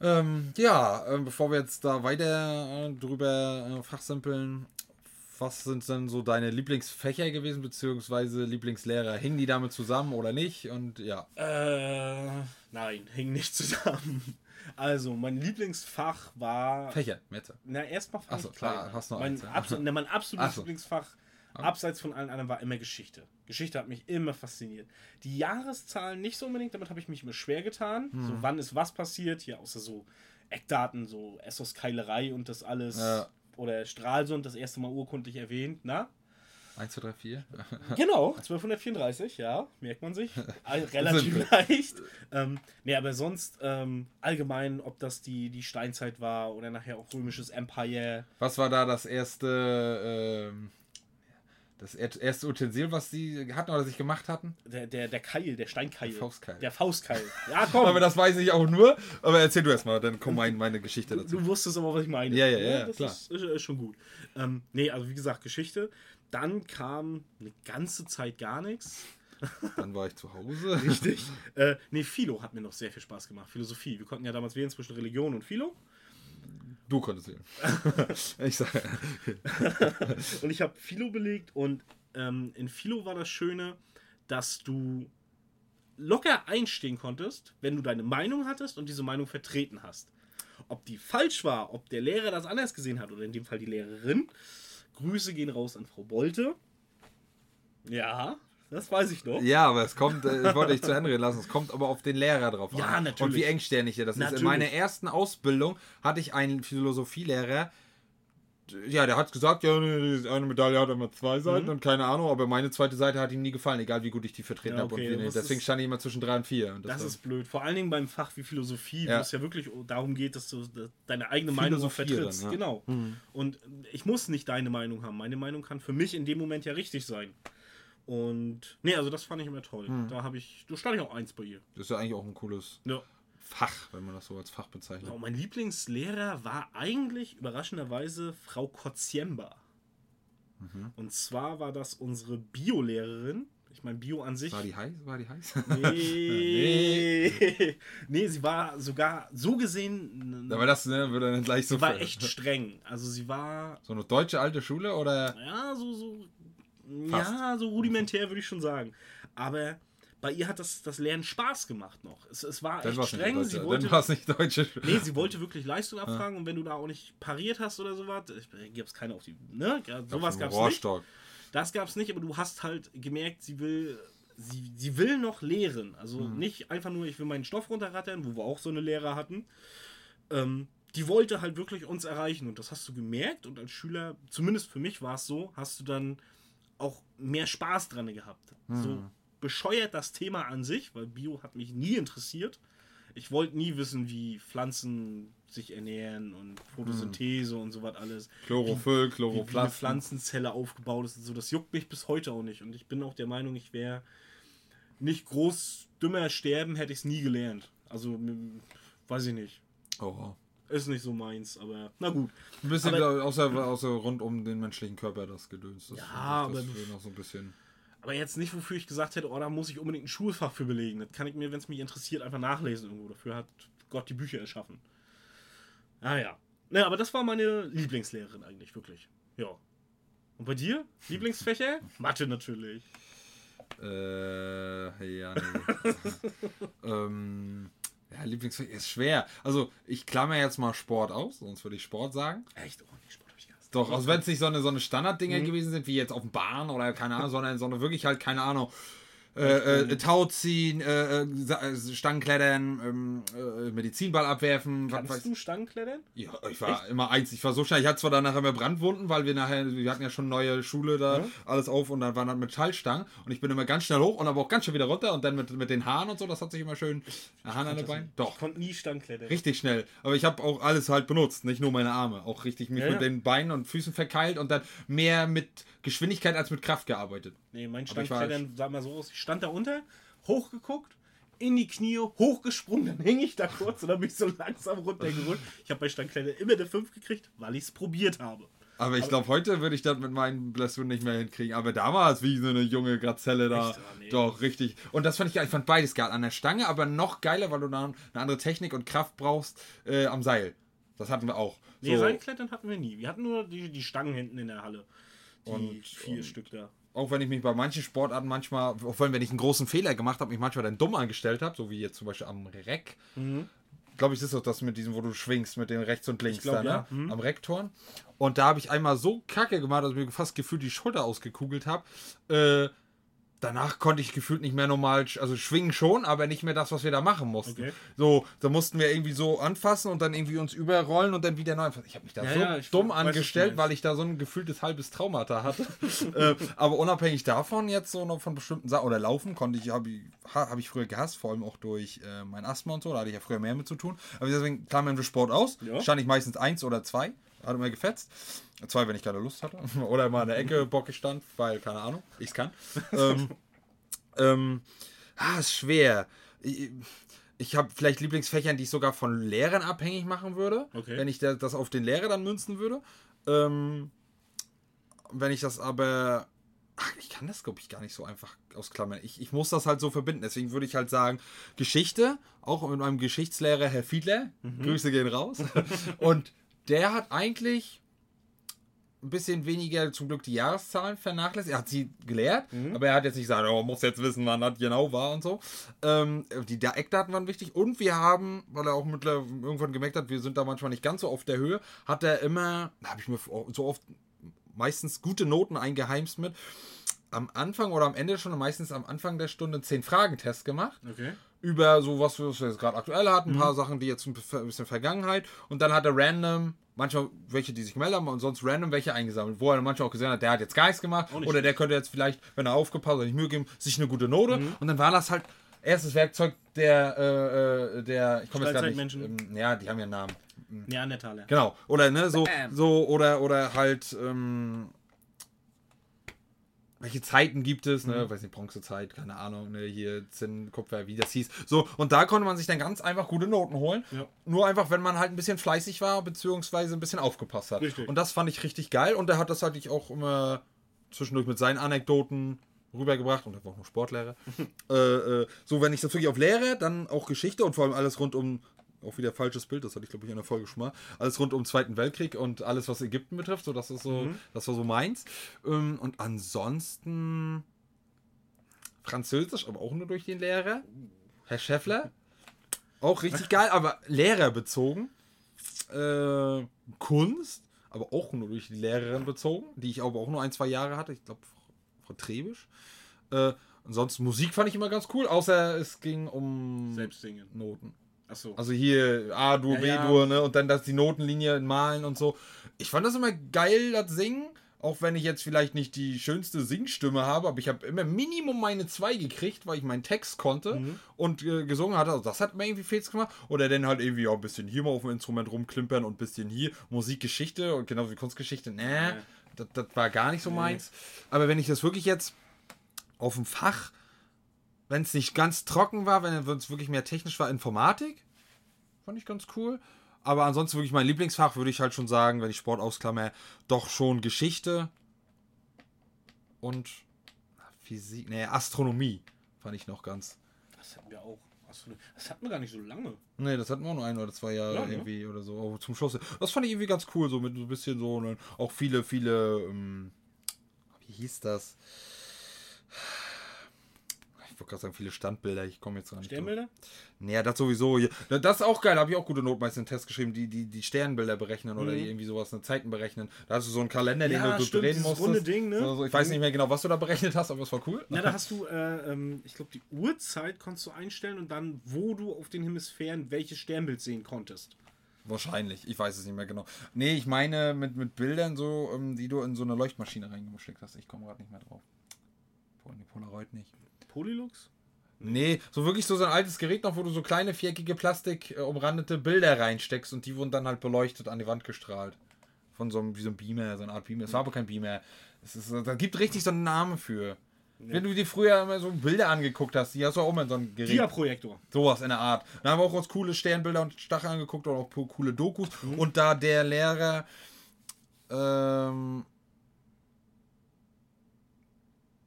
Ähm, ja, ähm, bevor wir jetzt da weiter äh, drüber äh, fachsimpeln, was sind denn so deine Lieblingsfächer gewesen, beziehungsweise Lieblingslehrer? Hingen die damit zusammen oder nicht? Und ja. Äh, nein, hing nicht zusammen. (laughs) Also, mein Lieblingsfach war. Fächer, Mette. Na, erstmal Ach so, klar, hast noch mein, eins, ja. absolut, na, mein absolutes so. Lieblingsfach, abseits von allen anderen, war immer Geschichte. Geschichte hat mich immer fasziniert. Die Jahreszahlen nicht so unbedingt, damit habe ich mich immer schwer getan. Mhm. So, wann ist was passiert? Ja, außer so Eckdaten, so Essos Keilerei und das alles. Ja. Oder Stralsund, das erste Mal urkundlich erwähnt, na? 1, 2, 3, 4. Genau, 1234, ja, merkt man sich. (laughs) Relativ leicht. Ähm, nee, aber sonst ähm, allgemein, ob das die, die Steinzeit war oder nachher auch römisches Empire. Was war da das erste, ähm, das er- erste Utensil, was sie hatten oder sich gemacht hatten? Der, der, der Keil, der Steinkeil. Der Faustkeil. Der Faustkeil. Ja, (laughs) komm. Aber das weiß ich auch nur. Aber erzähl du erstmal, dann kommt mein, meine Geschichte dazu. du wusstest aber, was ich meine. Ja, ja, ja, das klar. Ist, ist, ist schon gut. Ähm, nee, also wie gesagt, Geschichte. Dann kam eine ganze Zeit gar nichts. Dann war ich zu Hause. (laughs) Richtig. äh, nee, Philo hat mir noch sehr viel Spaß gemacht. Philosophie. Wir konnten ja damals wählen zwischen Religion und Philo. Du konntest wählen. (laughs) ich sage. Und ich habe Philo belegt und ähm, in Philo war das Schöne, dass du locker einstehen konntest, wenn du deine Meinung hattest und diese Meinung vertreten hast. Ob die falsch war, ob der Lehrer das anders gesehen hat oder in dem Fall die Lehrerin. Grüße gehen raus an Frau Bolte. Ja, das weiß ich noch. Ja, aber es kommt, äh, ich wollte dich zu Ende reden lassen, es kommt aber auf den Lehrer drauf Ja, an. natürlich. Und wie engsternig er das ist. Natürlich. In meiner ersten Ausbildung hatte ich einen Philosophielehrer, ja, der hat gesagt, ja, nee, eine Medaille hat immer zwei Seiten und keine Ahnung, aber meine zweite Seite hat ihm nie gefallen, egal wie gut ich die vertreten Ja, habe. okay, und wie, nee. das Deswegen ist- stand ich immer zwischen drei und vier. Und Das war- ist blöd. Vor allen Dingen beim Fach wie Philosophie, Ja. wo es ja wirklich darum geht, dass du deine eigene Meinung vertrittst. ja. Genau. Und ich muss nicht deine Meinung haben. Meine Meinung kann für mich in dem Moment ja richtig sein. Und nee, also das fand ich immer toll. Da habe ich, da stand ich auch eins bei ihr. das ist ja eigentlich auch ein cooles Ja. Fach, wenn man das so als Fach bezeichnet. Genau, mein Lieblingslehrer war eigentlich überraschenderweise Frau Kotziemba. Mhm. Und zwar war das unsere Biolehrerin. Ich meine, Bio an sich. War die heiß? War die heiß? Nee. (laughs) nee, sie war sogar so gesehen. Aber das ne, würde dann gleich so. sie war echt streng. Also sie war. So eine deutsche alte Schule oder? Ja, so, so. Fast. Ja, so rudimentär würde ich schon sagen. Aber bei ihr hat das, das Lernen Spaß gemacht noch. Es, es war Dann echt streng. deutsche. Sie Dann wollte, war es nicht deutsche. Nee, sie wollte wirklich Leistung abfragen und wenn du da auch nicht pariert hast oder sowas, gab es keine auf die, ne? Ja, sowas gab es nicht. Das gab es nicht, aber du hast halt gemerkt, sie will, sie, sie will noch lehren. Also Mhm. nicht einfach nur, ich will meinen Stoff runterrattern, wo wir auch so eine Lehrer hatten. Ähm, die wollte halt wirklich uns erreichen und das hast du gemerkt und als Schüler, zumindest für mich war es so, hast du dann auch mehr Spaß dran gehabt. So Mhm. bescheuert das Thema an sich, weil Bio hat mich nie interessiert. Ich wollte nie wissen, wie Pflanzen sich ernähren und Photosynthese und sowas alles. Chlorophyll, Wie, wie eine Chloroplast. Pflanzenzelle aufgebaut ist und so. Das juckt mich bis heute auch nicht. Und ich bin auch der Meinung, ich wäre nicht groß dümmer sterben, hätte ich es nie gelernt. Also, weiß ich nicht. Oh. Ist nicht so meins, aber na gut. Ein bisschen Aber- außer, außer rund um den menschlichen Körper das Gedöns. Das, Ja, aber- noch so ein bisschen. Aber jetzt nicht, wofür ich gesagt hätte, oh, da muss ich unbedingt ein Schulfach für belegen. Das kann ich mir, wenn es mich interessiert, einfach nachlesen irgendwo. Dafür hat Gott die Bücher erschaffen. Ah ja. Naja, aber das war meine Lieblingslehrerin eigentlich, wirklich. Ja. Und bei dir? Lieblingsfächer? (laughs) Mathe natürlich. Äh, ja, nee. (laughs) ähm, ja, Lieblingsfach ist schwer. Also, ich klammer jetzt mal Sport aus, sonst würde ich Sport sagen. Echt? Oh, nee, Sport. Doch, also wenn es nicht so eine, so eine Mhm. Standarddinger gewesen sind, wie jetzt auf dem Bahn oder keine Ahnung, sondern, sondern wirklich halt, keine Ahnung, äh, äh, Tau ziehen, äh, äh, äh, Stangenklettern, ähm, äh, Medizinball abwerfen. was Kannst du Stangenklettern? Ja, ich war immer eins. Ich war so schnell. Ich hatte zwar dann nachher mehr Brandwunden, weil wir nachher, wir hatten ja schon neue Schule da, alles auf und dann waren dann Metallstangen und ich bin immer ganz schnell hoch und aber auch ganz schnell wieder runter und dann mit, mit den Haaren und so, das hat sich immer schön. Haaren an den Beinen? Doch. Ich konnte nie Stangenklettern. Richtig schnell. Aber ich habe auch alles halt benutzt, nicht nur meine Arme. Auch richtig mich Ja, mit ja. den Beinen und Füßen verkeilt und dann mehr mit Geschwindigkeit als mit Kraft gearbeitet. Nee, mein Stangenklettern sah mal so aus. Ich stand da unter, hochgeguckt, in die Knie, hochgesprungen, dann hing ich da kurz und dann bin ich so langsam runtergerutscht. Ich habe bei Stangenklettern immer eine 5 gekriegt, weil ich es probiert habe. Aber ich glaube, heute würde ich das mit meinen Blessuren nicht mehr hinkriegen. Aber damals, wie so eine junge Grazelle da. Echt? Nee. Doch, richtig. Und das fand ich geil. Ich fand beides geil. An der Stange, aber noch geiler, weil du da eine andere Technik und Kraft brauchst äh, am Seil. Das hatten wir auch. Nee, So, Seilklettern hatten wir nie. Wir hatten nur die, die Stangen hinten in der Halle. Und- vier und- Stück da. auch wenn ich mich bei manchen Sportarten manchmal, auch wenn wenn ich einen großen Fehler gemacht habe, mich manchmal dann dumm angestellt habe, so wie jetzt zum Beispiel am Reck. Glaube ich, ist doch das mit diesem, wo du schwingst mit den rechts und links glaub, da, ja. ne? Am Recktorn. Und da habe ich einmal so kacke gemacht, dass ich mir fast gefühlt die Schulter ausgekugelt habe. Äh, danach konnte ich gefühlt nicht mehr normal, also schwingen schon, aber nicht mehr das, was wir da machen mussten. Okay. So, da mussten wir irgendwie so anfassen und dann irgendwie uns überrollen und dann wieder neu anfassen. Ich habe mich da Ja, so ja, dumm angestellt, weil ich da so ein gefühltes halbes Traumata hatte. (laughs) äh, aber unabhängig davon jetzt so noch von bestimmten Sachen oder Laufen konnte ich, habe ich, ha- hab ich früher gehasst, vor allem auch durch äh, mein Asthma und so, da hatte ich ja früher mehr mit zu tun. Aber deswegen klammern wir Sport aus. Ja. Stand ich meistens eins oder zwei, hat immer gefetzt. Zwei, wenn ich keine Lust hatte. (laughs) oder mal in der Ecke (laughs) bockig stand, weil, keine Ahnung, ich kann. (laughs) ähm, ähm, ah, ist schwer. Ich, ich habe vielleicht Lieblingsfächern, die ich sogar von Lehrern abhängig machen würde, Okay. wenn ich da- das auf den Lehrer dann münzen würde. Ähm, wenn ich das aber. Ach, ich kann das, glaube ich, gar nicht so einfach ausklammern. Ich, ich muss das halt so verbinden. Deswegen würde ich halt sagen, Geschichte, auch mit meinem Geschichtslehrer Herr Fiedler, Grüße gehen raus. Und der hat eigentlich ein bisschen weniger zum Glück die Jahreszahlen vernachlässigt. Er hat sie gelehrt, Mhm. aber er hat jetzt nicht gesagt, oh, muss jetzt wissen, wann das genau war und so. Ähm, die da Eckdaten waren wichtig und wir haben, weil er auch mittlerweile irgendwann gemerkt hat, wir sind da manchmal nicht ganz so auf der Höhe, hat er immer, da habe ich mir so oft meistens gute Noten eingeheimst mit. Am Anfang oder am Ende schon, meistens am Anfang der Stunde einen 10-Fragen-Test gemacht. Okay. über so was wir jetzt gerade aktuell hatten, ein paar Sachen, die jetzt ein bisschen Vergangenheit. Und dann hat er random, manchmal welche, die sich gemeldet haben und sonst random welche eingesammelt, wo er manchmal auch gesehen hat, der hat jetzt gar nichts gemacht oder der könnte jetzt vielleicht, wenn er aufgepasst hat, nicht Mühe geben, sich eine gute Note. Und dann war das halt erstes Werkzeug der, äh, äh, der, ich komme jetzt gerade nicht, Steinzeitmenschen. ähm, ja, die haben ja einen Namen. Neandertaler. Genau. Oder ne, so, Bam. so oder oder halt ähm, welche Zeiten gibt es, ne? Mhm. Weiß nicht, Bronzezeit, keine Ahnung, ne, hier Zinn, Kupfer, wie das hieß. So, und da konnte man sich dann ganz einfach gute Noten holen. Ja. Nur einfach, wenn man halt ein bisschen fleißig war, beziehungsweise ein bisschen aufgepasst hat. Richtig. Und das fand ich richtig geil. Und er hat das halt auch immer zwischendurch mit seinen Anekdoten rübergebracht und war auch noch Sportlehrer. (laughs) äh, äh, so, wenn ich das wirklich auf Lehre, dann auch Geschichte und vor allem alles rund um, auch wieder falsches Bild, das hatte ich glaube ich in der Folge schon mal, alles rund um den Zweiten Weltkrieg und alles, was Ägypten betrifft, so das ist so, das war so meins. Ähm, und ansonsten Französisch, aber auch nur durch den Lehrer. Herr Schäffler. Auch richtig (laughs) geil, aber lehrerbezogen. Äh, Kunst, aber auch nur durch die Lehrerin bezogen, die ich aber auch nur ein, zwei Jahre hatte. Ich glaube, Trebisch. Äh, ansonsten Musik fand ich immer ganz cool, außer es ging um Selbst singen. Noten. Achso. Also hier A-Dur, Ja, ja. B-Dur, ne? Und dann das die Notenlinie in Malen und so. Ich fand das immer geil, das Singen. Auch wenn ich jetzt vielleicht nicht die schönste Singstimme habe, aber ich habe immer Minimum meine zwei gekriegt, weil ich meinen Text konnte Mhm. und äh, gesungen hatte. Also das hat mir irgendwie Fets gemacht. Oder dann halt irgendwie auch ein bisschen hier mal auf dem Instrument rumklimpern und ein bisschen hier Musikgeschichte und genauso wie Kunstgeschichte. Nee, Nee. Das, das war gar nicht so meins. Aber wenn ich das wirklich jetzt auf dem Fach, wenn es nicht ganz trocken war, wenn es wirklich mehr technisch war, Informatik, fand ich ganz cool. Aber ansonsten wirklich mein Lieblingsfach würde ich halt schon sagen, wenn ich Sport ausklammer, doch schon Geschichte und Physik, nee, Astronomie fand ich noch ganz. Das hatten wir auch. Achso, Das hatten wir gar nicht so lange. Nee, das hatten wir auch nur ein oder zwei Jahre Ja, ne? irgendwie oder so. Aber zum Schluss. Das fand ich irgendwie ganz cool, so mit so ein bisschen so. Ne, auch viele, viele. Ähm, wie hieß das? Ich wollte gerade sagen, viele Standbilder. Ich komme jetzt gar nicht. Sternbilder? Naja, das sowieso. Das ist auch geil, da habe ich auch gute Notmeister einen Test geschrieben, die, die, die Sternbilder berechnen oder Mhm. die irgendwie sowas, eine Zeiten berechnen. Da hast du so einen Kalender, den Ja, du, stimmt, drehen musstest. runde Ding, ne? Also, ich weiß nicht mehr genau, was du da berechnet hast, aber es war cool. Ja, da hast du, äh, ähm, ich glaube, die Uhrzeit konntest du einstellen und dann, wo du auf den Hemisphären welches Sternbild sehen konntest. Wahrscheinlich, ich weiß es nicht mehr genau. Nee, ich meine mit, mit Bildern so, ähm, die du in so eine Leuchtmaschine reingesteckt hast. Ich komme gerade nicht mehr drauf. Nee, Polaroid nicht. Polylux? Nee, so wirklich so, so ein altes Gerät noch, wo du so kleine viereckige Plastik äh, umrandete Bilder reinsteckst und die wurden dann halt beleuchtet an die Wand gestrahlt. Von so einem, wie so einem Beamer, so eine Art Beamer. Es war aber kein Beamer. Es ist, da gibt richtig so einen Namen für. Wenn du dir früher immer so Bilder angeguckt hast, die hast du auch immer in so ein Gerät. Dia-Projektor. Sowas in der Art. Da haben wir auch uns coole Sternbilder und Stacheln angeguckt und auch coole Dokus. Und da der Lehrer ähm,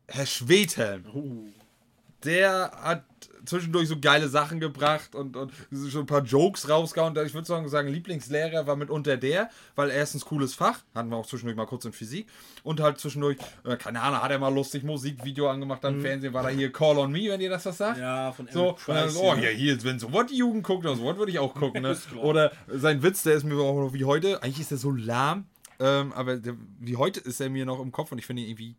Herr Schwedhelm, Oh. Der hat zwischendurch so geile Sachen gebracht und, und so ein paar Jokes rausgehauen. Ich würde sagen, Lieblingslehrer war mitunter der, weil erstens cooles Fach, hatten wir auch zwischendurch mal kurz in Physik und halt zwischendurch, äh, keine Ahnung, hat er mal lustig Musikvideo angemacht am Fernsehen, war da hier Call on Me, wenn ihr das was sagt. Ja, von So, dann Price, so, oh, ja. hier, wenn so was die Jugend guckt, so was würde ich auch gucken. Ne? (laughs) Oder sein Witz, der ist mir auch noch wie heute, eigentlich ist er so lahm, ähm, aber der, wie heute ist er mir noch im Kopf und ich finde ihn irgendwie,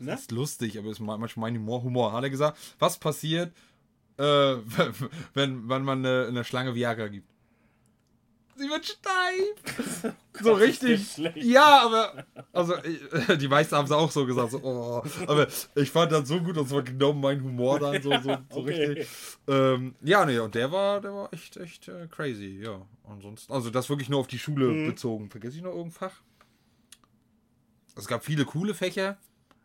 Ne? das ist lustig, aber ist ma- manchmal mein Humor, Humor. Hat er gesagt, was passiert, äh, (laughs) wenn, wenn man eine, eine Schlange Viagra gibt? Sie wird steif. (laughs) so richtig. Ja, aber also ich- die meisten haben es auch so gesagt. So, oh, aber ich fand das so gut, das war genau mein Humor dann so, so, (laughs) so Okay. richtig. Ähm, ja, nee, und der war, der war echt, echt äh, crazy, ja. Ansonsten, also das wirklich nur auf die Schule Mhm. bezogen. Vergesse ich noch irgendein Fach? Es gab viele coole Fächer.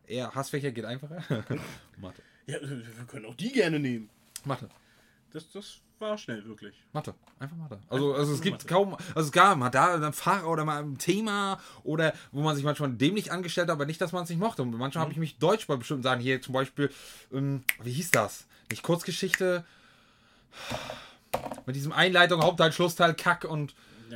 Eher Hassfächer geht einfacher. (laughs) Mathe. Ja, wir können auch die gerne nehmen. Mathe. Das, das war schnell, wirklich. Mathe. Einfach Mathe. Also, also es gibt Mathe. kaum, also es gab mal da ein Fach oder mal ein Thema oder wo man sich manchmal dämlich angestellt hat, aber nicht, dass man es nicht mochte. Und manchmal habe ich mich Deutsch bei bestimmten Sachen hier zum Beispiel, ähm, wie hieß das? Nicht Kurzgeschichte. Mit diesem Einleitung, Hauptteil, Schlussteil, Kack und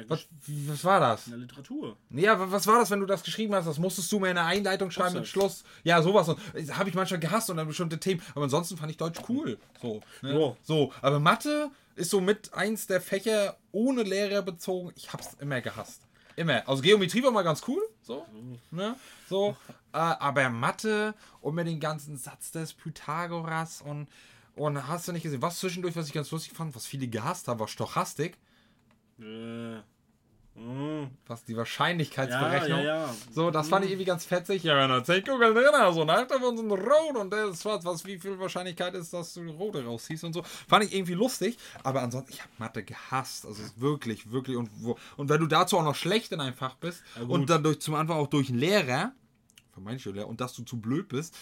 Was, was war das? In der Literatur. Ja, wa- was war das, wenn du das geschrieben hast? Das musstest du mir in der Einleitung schreiben mit. Schluss. Ja, sowas. Und habe ich manchmal gehasst und dann bestimmte Themen. Aber ansonsten fand ich Deutsch cool. So. Ne? Ja. So. Aber Mathe ist so mit eins der Fächer ohne Lehrer bezogen. Ich hab's immer gehasst. Immer. Also Geometrie war mal ganz cool. So. Ne? So. Äh, aber Mathe und mit den ganzen Satz des Pythagoras und. Und hast du nicht gesehen, was zwischendurch, was ich ganz lustig fand, was viele gehasst haben, war Stochastik. Äh. mm. Was die Wahrscheinlichkeitsberechnung. Ja, ja, ja. So, das fand ich irgendwie ganz fetzig. Ja, wenn da 10 Kugeln drin hast und einer davon sind rot und der ist schwarz, was, wie viel Wahrscheinlichkeit ist, dass du rote rausziehst und so. Fand ich irgendwie lustig, aber ansonsten, ich habe Mathe gehasst. Also wirklich, wirklich. Und, wo, und wenn du dazu auch noch schlecht in einem Fach bist und dann durch, zum Anfang auch durch einen Lehrer, von manchen Lehrer, und dass du zu blöd bist,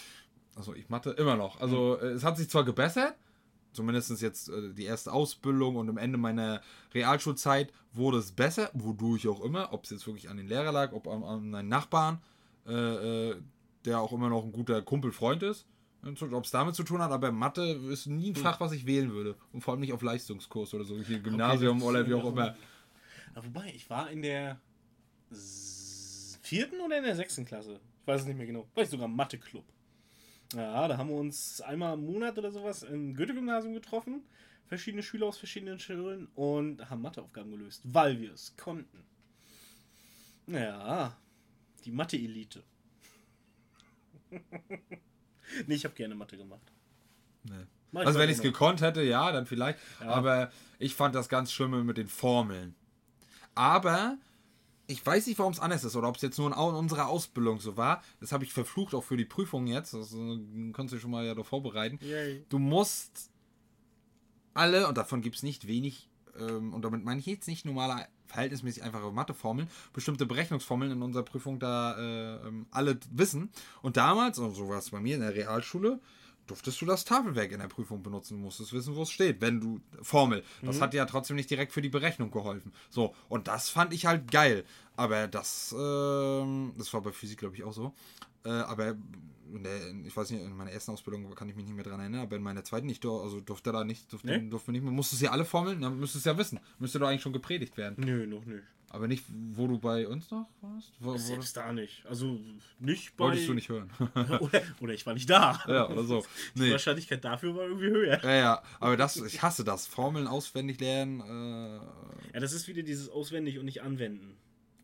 also ich Mathe immer noch. Also äh, es hat sich zwar gebessert, zumindest jetzt äh, die erste Ausbildung und am Ende meiner Realschulzeit wurde es besser, wodurch auch immer, ob es jetzt wirklich an den Lehrer lag, ob an, an meinen Nachbarn, äh, äh, der auch immer noch ein guter Kumpel, Freund ist, ob es damit zu tun hat, aber Mathe ist nie ein Fach, was ich wählen würde. Und vor allem nicht auf Leistungskurs oder so, hier Gymnasium das- oder wie auch immer. Ja, wobei, ich war in der vierten oder in der sechsten Klasse. Ich weiß es nicht mehr genau. War ich sogar Mathe-Club. Ja, da haben wir uns einmal im Monat oder sowas im Goethe-Gymnasium getroffen. Verschiedene Schüler aus verschiedenen Schulen und haben Matheaufgaben gelöst, weil wir es konnten. Ja, die Mathe-Elite. (laughs) nee, ich habe gerne Mathe gemacht. Nee. Mach Also wenn ich es gekonnt hätte, ja, dann vielleicht. Ja. Aber ich fand das ganz schlimm mit den Formeln. Aber ich weiß nicht, warum es anders ist oder ob es jetzt nur in unserer Ausbildung so war. Das habe ich verflucht auch für die Prüfung jetzt. Das äh, kannst du dich schon mal ja darauf vorbereiten. Yay. Du musst alle, und davon gibt es nicht wenig, ähm, und damit meine ich jetzt nicht normale, verhältnismäßig einfache Matheformeln, bestimmte Berechnungsformeln in unserer Prüfung da äh, ähm, alle wissen. Und damals, und so war es bei mir in der Realschule, durftest du das Tafelwerk in der Prüfung benutzen, musstest wissen, wo es steht, wenn du Formel. Das hat dir ja trotzdem nicht direkt für die Berechnung geholfen. So, und das fand ich halt geil. Aber das, ähm, das war bei Physik, glaube ich, auch so. Äh, aber in der, ich weiß nicht, in meiner ersten Ausbildung kann ich mich nicht mehr dran erinnern, aber in meiner zweiten nicht, also durfte da nicht, durfte, Nee? durfte nicht mehr, musstest ja alle Formeln, dann müsstest du ja wissen. Müsste doch eigentlich schon gepredigt werden. Nö, noch nicht. Aber nicht, wo du bei uns noch warst? Wo, Selbst da nicht. Also nicht bei. wolltest du nicht hören. (laughs) oder, oder ich war nicht da. (laughs) ja, oder so. (laughs) Die Nee. Wahrscheinlichkeit dafür war irgendwie höher. Ja, ja, aber das, ich hasse das. Formeln auswendig lernen, äh, Ja, das ist wieder dieses Auswendig und nicht anwenden.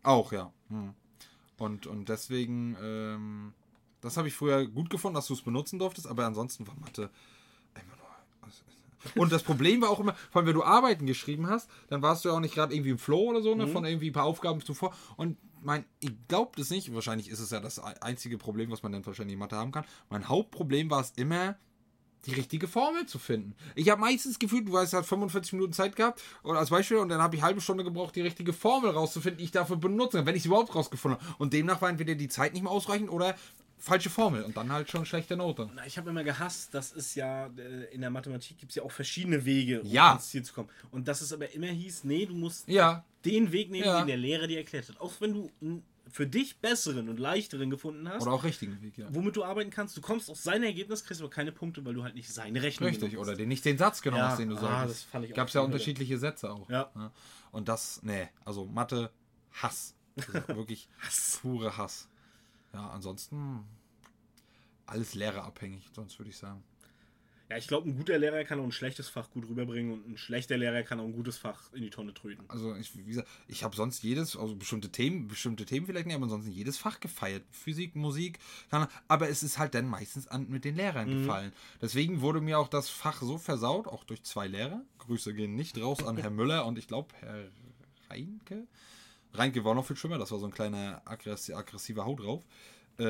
auch, ja. Hm. Und, und deswegen, ähm, das habe ich früher gut gefunden, dass du es benutzen durftest, aber ansonsten war Mathe einfach nur. Und das Problem war auch immer, vor allem wenn du Arbeiten geschrieben hast, dann warst du ja auch nicht gerade irgendwie im Flow oder so, ne, von irgendwie ein paar Aufgaben zuvor. Und mein, ich glaube das nicht, wahrscheinlich ist es ja das einzige Problem, was man dann wahrscheinlich in Mathe haben kann. Mein Hauptproblem war es immer, die richtige Formel zu finden. Ich habe meistens gefühlt, du hast halt 45 Minuten Zeit gehabt, oder als Beispiel, und dann habe ich eine halbe Stunde gebraucht, die richtige Formel rauszufinden, die ich dafür benutze, wenn ich sie überhaupt rausgefunden habe. Und demnach war entweder die Zeit nicht mehr ausreichend oder falsche Formel und dann halt schon schlechte Note. Na, ich habe immer gehasst, das ist ja, äh, in der Mathematik gibt es ja auch verschiedene Wege, um Ja. ans Ziel zu kommen. Und dass es aber immer hieß, nee, du musst Ja, den Weg nehmen, Ja. den der Lehrer dir erklärt hat. Auch wenn du für dich besseren und leichteren gefunden hast, oder auch richtigen Weg, ja. womit du arbeiten kannst. Du kommst auf sein Ergebnis, kriegst aber keine Punkte, weil du halt nicht seine Rechnung Richtig, benutzt. oder den nicht den Satz genommen Ja, hast, den du ah, solltest. das fand ich Gab es ja unterschiedliche Sätze auch. Ja. Und das, nee, also Mathe, Hass. Also (laughs) wirklich pure Hass. Ja, ansonsten alles lehrerabhängig, sonst würde ich sagen. Ja, ich glaube, ein guter Lehrer kann auch ein schlechtes Fach gut rüberbringen und ein schlechter Lehrer kann auch ein gutes Fach in die Tonne tröten. Also ich, wie gesagt, ich habe sonst jedes, also bestimmte Themen, bestimmte Themen vielleicht nicht, aber ansonsten jedes Fach gefeiert. Physik, Musik, aber es ist halt dann meistens an, mit den Lehrern gefallen. Deswegen wurde mir auch das Fach so versaut, auch durch zwei Lehrer. Grüße gehen nicht raus an Herr Müller und ich glaube Herr Reinke. Reinke war noch viel schlimmer, das war so ein kleiner aggressi aggressiver Haut drauf. Äh,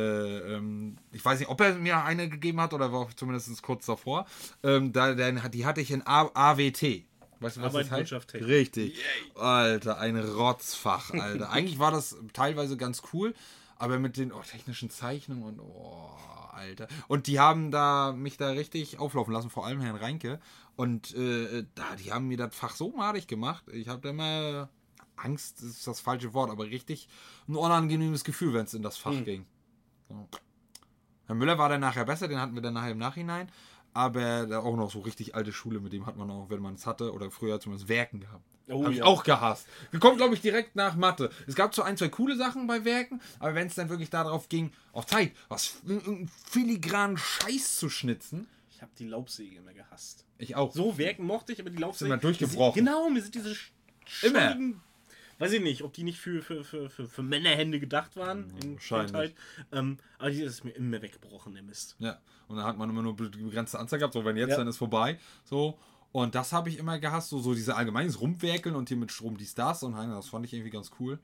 ähm, ich weiß nicht, ob er mir eine gegeben hat oder war zumindest kurz davor. Ähm, da, dann die hatte ich in A AWT. Weißt du, was das heißt? Richtig. Alter, ein Rotzfach, (laughs) Alter. Eigentlich war das teilweise ganz cool, aber mit den oh, technischen Zeichnungen und oh, Alter. Und die haben da mich da richtig auflaufen lassen, vor allem Herrn Reinke. Und äh, da, die haben mir das Fach so madig gemacht. Ich habe da immer Angst, ist das falsche Wort, aber richtig ein unangenehmes Gefühl, wenn es in das Fach ging. So. Herr Müller war dann nachher besser, den hatten wir dann nachher im Nachhinein. Aber da auch noch so richtig alte Schule, mit dem hat man auch, wenn man es hatte, oder früher zumindest Werken gehabt. Oh, ich ja. auch gehasst. Wir kommen, glaube ich, direkt nach Mathe. Es gab so ein, zwei coole Sachen bei Werken, aber wenn es dann wirklich darauf ging, auf Zeit, was filigranen Scheiß zu schnitzen, Ich habe die Laubsäge immer gehasst. ich auch. So Werken mochte ich, aber die Laubsäge. immer durchgebrochen. Genau, mir sind diese Immer. Weiß ich nicht, ob die nicht für, für, für, für, für Männerhände gedacht waren. in wahrscheinlich. Ähm, aber die ist mir immer weggebrochen, der Mist. Ja, und dann hat man immer nur be- begrenzte Anzahl gehabt, so wenn jetzt, Ja. dann ist vorbei. So. Und das habe ich immer gehasst, so, so diese allgemeines Rumwerkeln und hier mit Strom dies, das und das fand ich irgendwie ganz cool.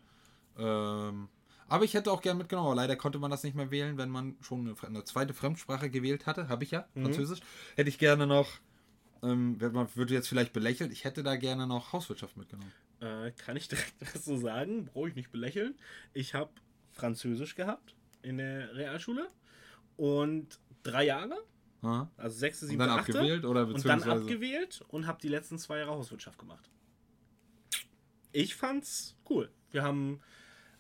Ähm, aber ich hätte auch gern mitgenommen, aber leider konnte man das nicht mehr wählen, wenn man schon eine, eine zweite Fremdsprache gewählt hatte. Habe ich ja, Französisch. Hätte ich gerne noch, ähm, man würde jetzt vielleicht belächelt, ich hätte da gerne noch Hauswirtschaft mitgenommen. Äh, kann ich direkt (laughs) was so sagen? Brauche ich nicht belächeln. Ich habe Französisch gehabt in der Realschule und drei Jahre, Ja? also sechste, Und siebte, dann achte. abgewählt oder und dann beziehungsweise. abgewählt und habe die letzten zwei Jahre Hauswirtschaft gemacht. Ich fand's cool. Wir haben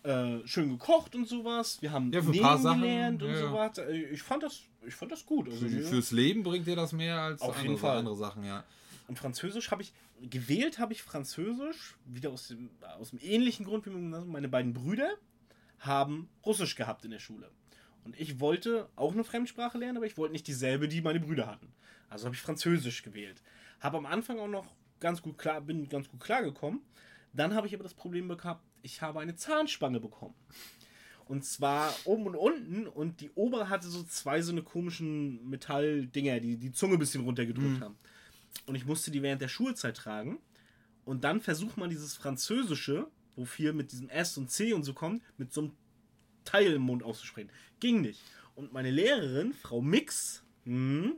äh, schön gekocht und sowas. Wir haben Ja, für ein paar Sachen, gelernt und ja, ja. sowas. Äh, Ich fand das, ich fand das gut. Also, Für, fürs Leben bringt dir das mehr als Auf andere, jeden Fall. andere Sachen, ja. Und Französisch habe ich, gewählt habe ich Französisch, wieder aus dem, aus dem ähnlichen Grund wie meine beiden Brüder haben Russisch gehabt in der Schule. Und ich wollte auch eine Fremdsprache lernen, aber ich wollte nicht dieselbe, die meine Brüder hatten. Also habe ich Französisch gewählt. Habe am Anfang auch noch ganz gut klar, bin ganz gut klargekommen. Dann habe ich aber das Problem gehabt, ich habe eine Zahnspange bekommen. Und zwar oben und unten und die obere hatte so zwei so eine komischen Metalldinger, die die Zunge ein bisschen runtergedrückt haben. Und ich musste die während der Schulzeit tragen. Und dann versucht man dieses Französische, wo viel mit diesem S und C und so kommt, mit so einem Teil im Mund auszusprechen. Ging nicht. Und meine Lehrerin, Frau Mix, hm,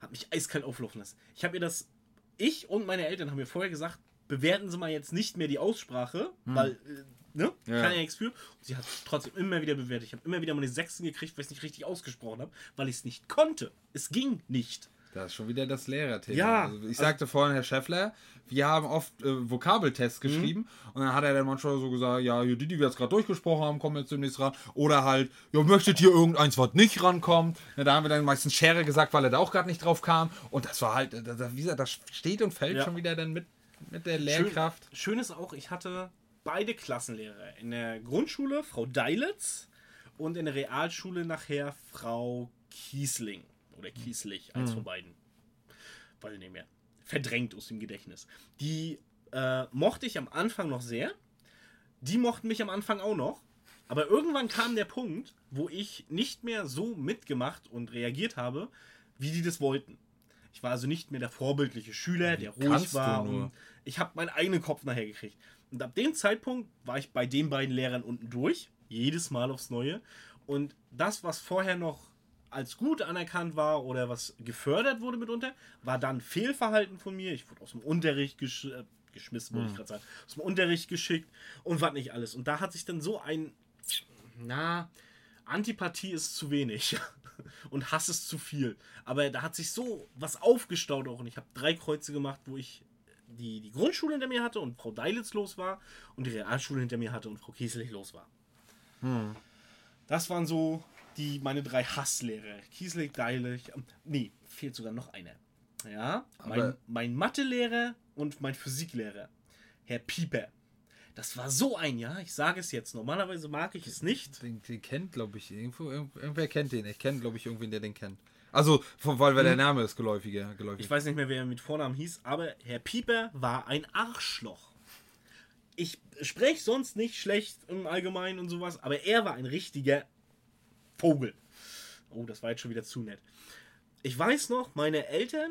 hat mich eiskalt auflaufen lassen. Ich habe ihr das, ich und meine Eltern haben mir vorher gesagt, bewerten Sie mal jetzt nicht mehr die Aussprache, weil, äh, ne, Ja. kann ja nichts für. Und sie hat es trotzdem immer wieder bewertet. Ich habe immer wieder meine Sechsten gekriegt, weil ich es nicht richtig ausgesprochen habe, weil ich es nicht konnte. Es ging nicht. Das ist schon wieder das Lehrerthema. Ja, also ich sagte vorhin, Herr Scheffler, wir haben oft äh, Vokabeltests Mhm. geschrieben und dann hat er dann manchmal so gesagt, ja, die, die wir jetzt gerade durchgesprochen haben, kommen jetzt demnächst ran. Oder halt, ja, möchtet hier irgendeins, was nicht rankommt? Ja, da haben wir dann meistens Schere gesagt, weil er da auch gerade nicht drauf kam. Und das war halt, das, das, wie gesagt, das steht und fällt Ja. schon wieder dann mit, mit der Lehrkraft. Schön, schön ist auch, ich hatte beide Klassenlehrer. In der Grundschule Frau Deilitz und in der Realschule nachher Frau Kiesling. Oder Kieslich, eins von beiden. Weiß ich nicht mehr. Verdrängt aus dem Gedächtnis. Die äh, mochte ich am Anfang noch sehr. Die mochten mich am Anfang auch noch. Aber irgendwann kam der Punkt, wo ich nicht mehr so mitgemacht und reagiert habe, wie die das wollten. Ich war also nicht mehr der vorbildliche Schüler, der ruhig kannst du war. Und ich habe meinen eigenen Kopf nachher gekriegt. Und ab dem Zeitpunkt war ich bei den beiden Lehrern unten durch. Jedes Mal aufs Neue. Und das, was vorher noch als gut anerkannt war oder was gefördert wurde mitunter, war dann Fehlverhalten von mir. Ich wurde aus dem Unterricht gesch äh, geschmissen, wollte ich gerade sagen, aus dem Unterricht geschickt und was nicht alles. Und da hat sich dann so ein, na, Antipathie ist zu wenig (laughs) und Hass ist zu viel. Aber da hat sich so was aufgestaut auch und ich habe drei Kreuze gemacht, wo ich die, die Grundschule hinter mir hatte und Frau Deilitz los war und die Realschule hinter mir hatte und Frau Kieslich los war. Das waren so die meine drei Hasslehrer. Kieslich, Deilich, ähm, nee, fehlt sogar noch einer. Ja, mein, mein Mathelehrer und mein Physiklehrer, Herr Pieper. Das war so ein Jahr, ich sage es jetzt, normalerweise mag ich es nicht. Den, den kennt, glaube ich, irgendwo, irgend- irgendwer kennt den. Ich kenne, glaube ich, irgendwen, der den kennt. Also, von, weil, weil der Name ist geläufiger. geläufig. Hm. Ich weiß nicht mehr, wer er mit Vornamen hieß, aber Herr Pieper war ein Arschloch. Ich spreche sonst nicht schlecht im Allgemeinen und sowas, aber er war ein richtiger Vogel. Oh, das war jetzt schon wieder zu nett. Ich weiß noch, meine Eltern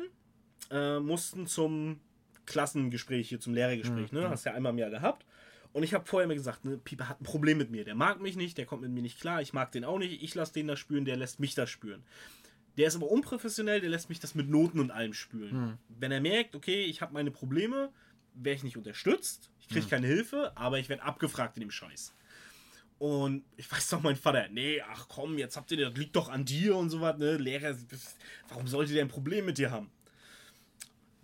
äh, mussten zum Klassengespräch hier, zum Lehrergespräch, ne? Hast ja einmal im Jahr gehabt. Und ich habe vorher mir gesagt, ne, Pieper hat ein Problem mit mir. Der mag mich nicht, der kommt mit mir nicht klar, ich mag den auch nicht, ich lasse den da spüren, der lässt mich da spüren. Der ist aber unprofessionell, der lässt mich das mit Noten und allem spülen. Wenn er merkt, okay, ich habe meine Probleme, werde ich nicht unterstützt, ich kriege keine Hilfe, aber ich werde abgefragt in dem Scheiß. Und ich weiß doch, mein Vater, nee, ach komm, jetzt habt ihr, das liegt doch an dir und so was, ne? Lehrer, warum sollte der ein Problem mit dir haben?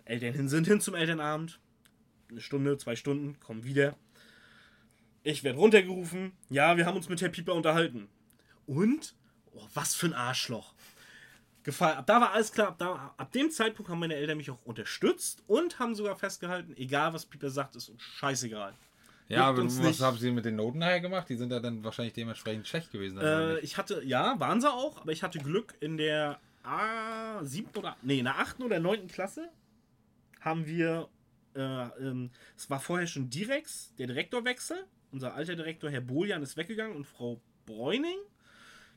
Eltern hin sind hin zum Elternabend. Eine Stunde, zwei Stunden, kommen wieder. Ich werde runtergerufen. Ja, wir haben uns mit Herr Pieper unterhalten. Und? Oh, was für ein Arschloch. gefallen. Ab da war alles klar. Ab, da, ab dem Zeitpunkt haben meine Eltern mich auch unterstützt und haben sogar festgehalten, egal was Pieper sagt, ist uns scheißegal. Ja, aber uns was haben sie mit den Noten nachher gemacht? Die sind ja dann wahrscheinlich dementsprechend schlecht gewesen. oder Äh, ich hatte, ja, waren sie auch, aber ich hatte Glück in der A, siebten oder, nee, in der achten oder neunten Klasse haben wir, äh, ähm, es war vorher schon Direx, der Direktorwechsel. Unser alter Direktor, Herr Boljan, ist weggegangen und Frau Bräuning